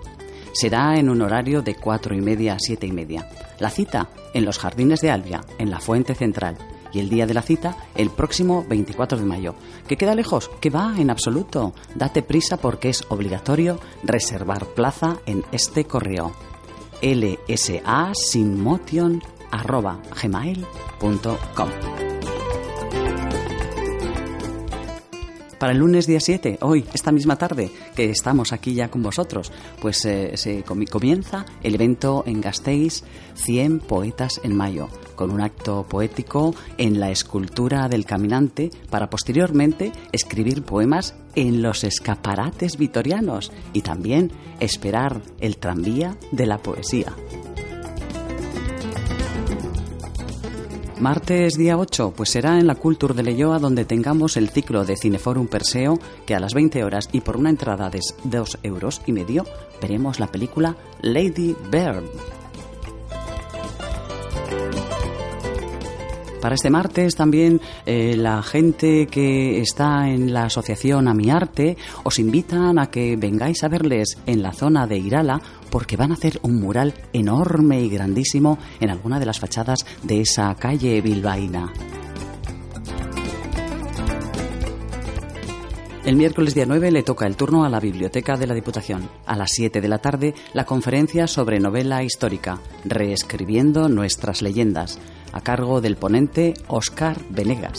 Será en un horario de cuatro y media a siete y media. La cita en los jardines de Albia, en la Fuente Central. Y el día de la cita, el próximo 24 de mayo. ¿Que queda lejos? Que va en absoluto. Date prisa porque es obligatorio reservar plaza en este correo lsasinmotion.gmail.com para el lunes día 7, hoy, esta misma tarde, que estamos aquí ya con vosotros, pues eh, se comienza el evento en Gasteiz 100 Poetas en Mayo, con un acto poético en la escultura del caminante para posteriormente escribir poemas en los escaparates vitorianos y también esperar el tranvía de la poesía. Martes día 8, pues será en la Culture de Leyoa donde tengamos el ciclo de Cineforum Perseo, que a las 20 horas y por una entrada de 2 euros y medio veremos la película Lady Bird. Para este martes también eh, la gente que está en la asociación Amiarte os invitan a que vengáis a verles en la zona de Irala porque van a hacer un mural enorme y grandísimo en alguna de las fachadas de esa calle bilbaína. El miércoles día 9 le toca el turno a la Biblioteca de la Diputación. A las 7 de la tarde, la conferencia sobre novela histórica, Reescribiendo nuestras leyendas, a cargo del ponente Oscar Venegas.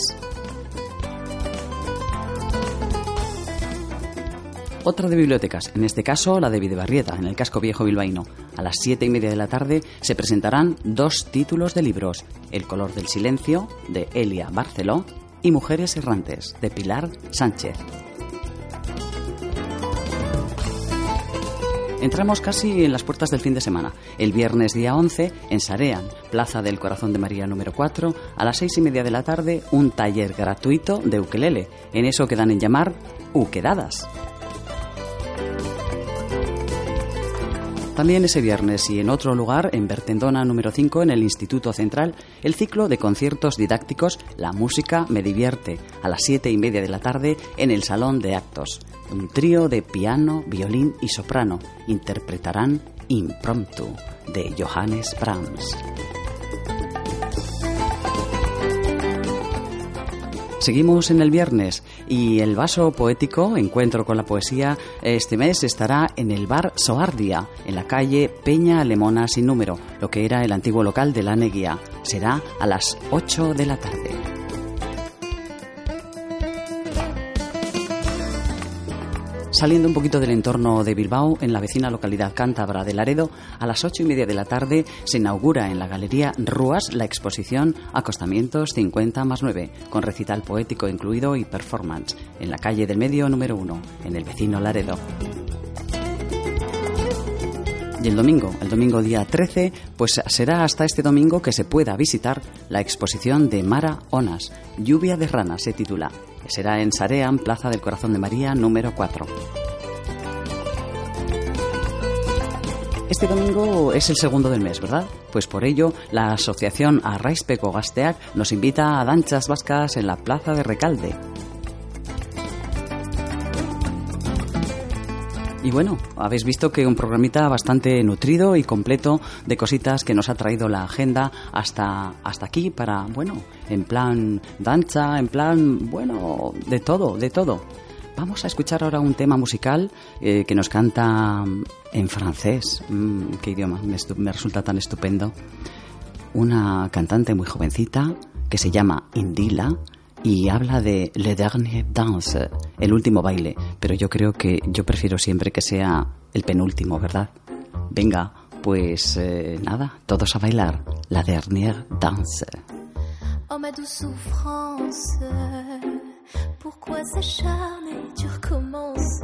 Otra de bibliotecas, en este caso la de Videbarrieta, en el casco viejo bilbaíno. A las siete y media de la tarde se presentarán dos títulos de libros: El color del silencio, de Elia Barceló, y Mujeres errantes, de Pilar Sánchez. Entramos casi en las puertas del fin de semana. El viernes día 11, en Sarean, Plaza del Corazón de María número 4, a las seis y media de la tarde, un taller gratuito de ukelele. En eso quedan en llamar Uquedadas. También ese viernes y en otro lugar, en Bertendona número 5, en el Instituto Central, el ciclo de conciertos didácticos La música me divierte, a las siete y media de la tarde en el Salón de Actos. Un trío de piano, violín y soprano interpretarán Impromptu de Johannes Brahms. Seguimos en el viernes y el vaso poético, encuentro con la poesía, este mes estará en el bar Soardia, en la calle Peña Lemona sin número, lo que era el antiguo local de la Neguía. Será a las 8 de la tarde. Saliendo un poquito del entorno de Bilbao, en la vecina localidad cántabra de Laredo, a las ocho y media de la tarde se inaugura en la Galería Ruas la exposición Acostamientos 50 más 9, con recital poético incluido y performance, en la calle del Medio número 1, en el vecino Laredo. Y el domingo, el domingo día 13, pues será hasta este domingo que se pueda visitar la exposición de Mara Onas, Lluvia de Ranas se titula, será en Sarean, Plaza del Corazón de María, número 4. Este domingo es el segundo del mes, ¿verdad? Pues por ello, la asociación Arraispeco Gasteac nos invita a danchas vascas en la Plaza de Recalde. Y bueno, habéis visto que un programita bastante nutrido y completo de cositas que nos ha traído la agenda hasta, hasta aquí para, bueno, en plan danza, en plan, bueno, de todo, de todo. Vamos a escuchar ahora un tema musical eh, que nos canta en francés. Mm, ¿Qué idioma? Me, me resulta tan estupendo. Una cantante muy jovencita que se llama Indila y habla de Le Dernier Dance, el último baile, pero yo creo que yo prefiero siempre que sea el penúltimo, ¿verdad? Venga, pues eh, nada, todos a bailar La Dernière Danse. Oh ma douce souffrance, pourquoi s'acharner, tu recommences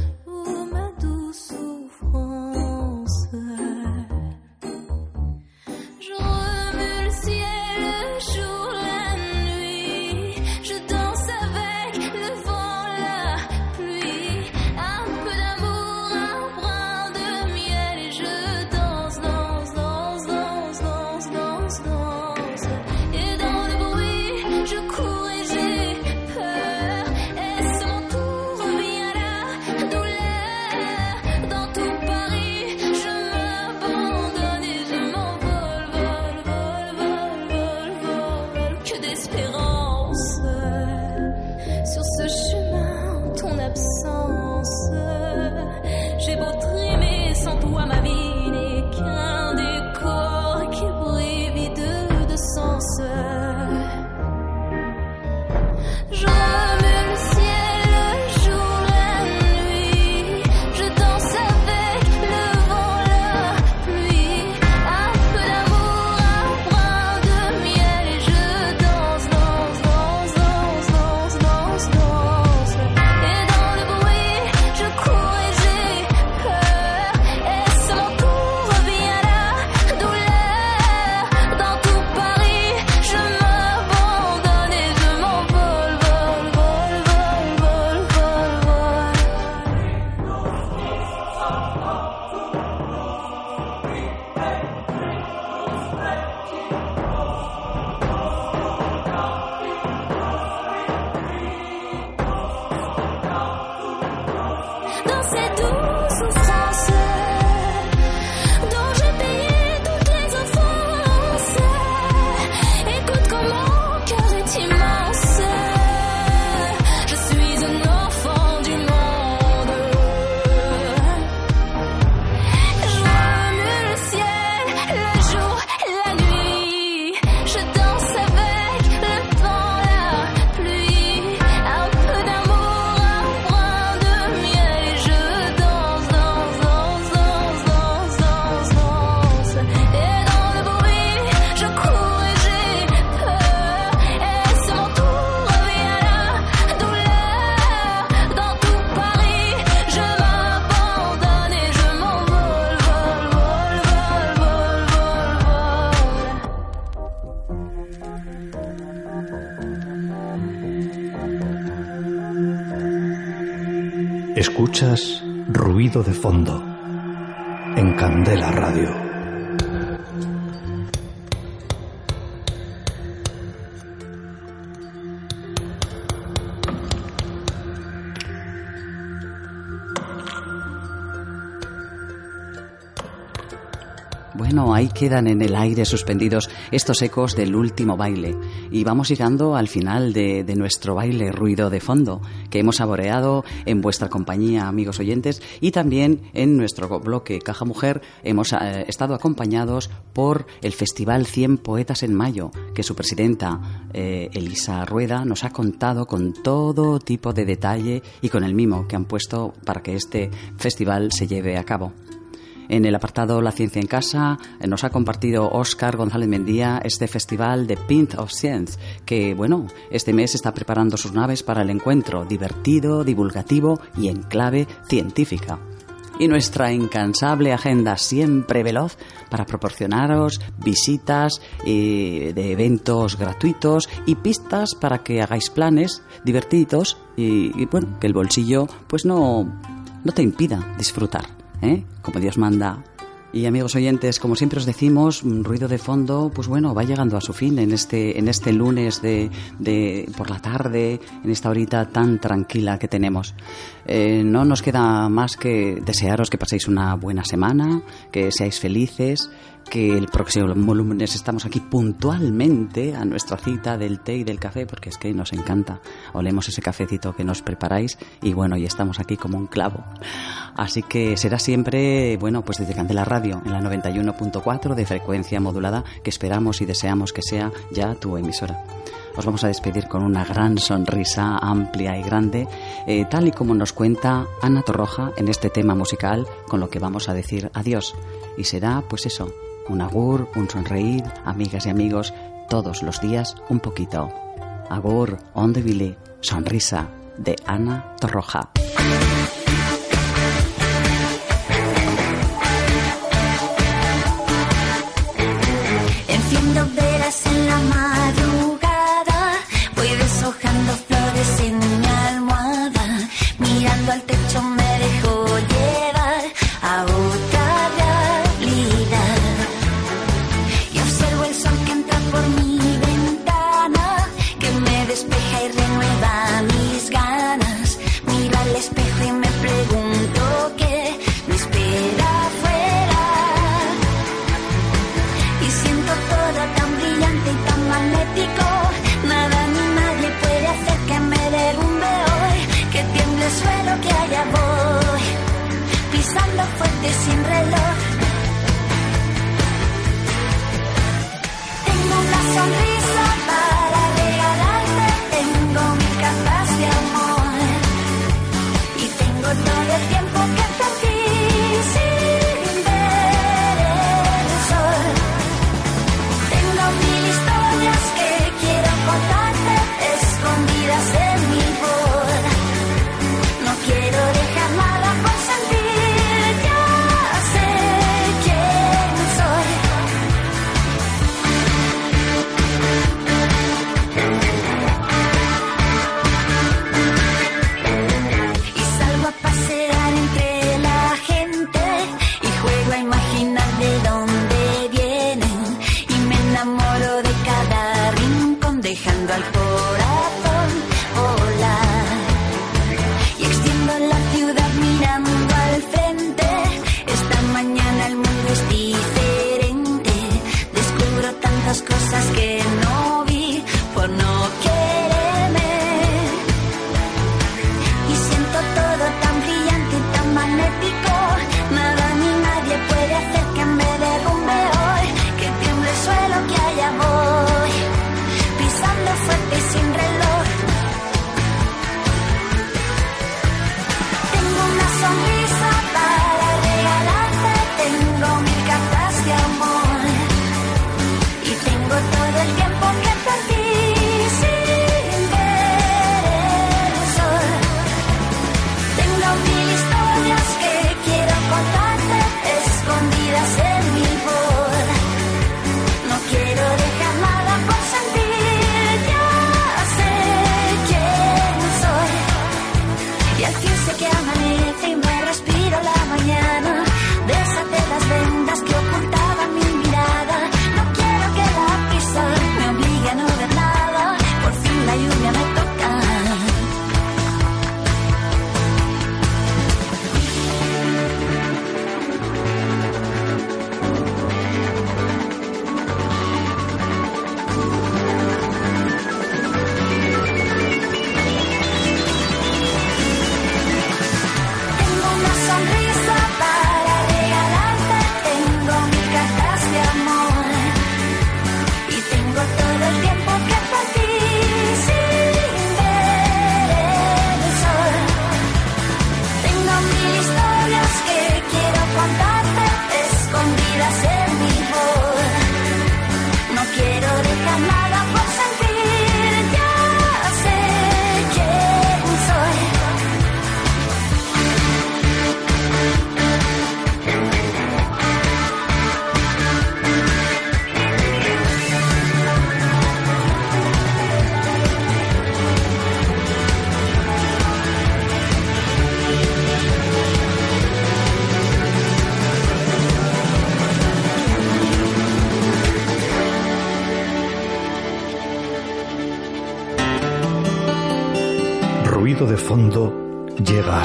De fondo quedan en el aire suspendidos estos ecos del último baile. Y vamos llegando al final de, nuestro baile ruido de fondo, que hemos saboreado en vuestra compañía, amigos oyentes, y también en nuestro bloque Caja Mujer hemos eh, estado acompañados por el Festival 100 Poetas en Mayo, que su presidenta, eh, Elisa Rueda, nos ha contado con todo tipo de detalle y con el mimo que han puesto para que este festival se lleve a cabo. En el apartado La Ciencia en Casa eh, nos ha compartido Óscar González Mendía este festival de Pint of Science, que, bueno, este mes está preparando sus naves para el encuentro divertido, divulgativo y en clave científica. Y nuestra incansable agenda siempre veloz para proporcionaros visitas eh, de eventos gratuitos y pistas para que hagáis planes divertidos y, y, bueno, que el bolsillo pues no, no te impida disfrutar. ¿Eh? como Dios manda. Y amigos oyentes, como siempre os decimos, mm, ruido de fondo, pues bueno, va llegando a su fin en este, en este lunes de, de por la tarde, en esta horita tan tranquila que tenemos. Eh, no nos queda más que desearos que paséis una buena semana, que seáis felices, que el próximo lunes estamos aquí puntualmente a nuestra cita del té y del café, porque es que nos encanta. Olemos ese cafecito que nos preparáis y bueno, y estamos aquí como un clavo. Así que será siempre, bueno, pues desde Candela Radio en la 91.4 de frecuencia modulada, que esperamos y deseamos que sea ya tu emisora. Os vamos a despedir con una gran sonrisa amplia y grande, eh, tal y como nos cuenta Ana Torroja en este tema musical, con lo que vamos a decir adiós. Y será, pues eso, un agur, un sonreír, amigas y amigos, todos los días un poquito. Agur, onde vile, sonrisa, de Ana Torroja.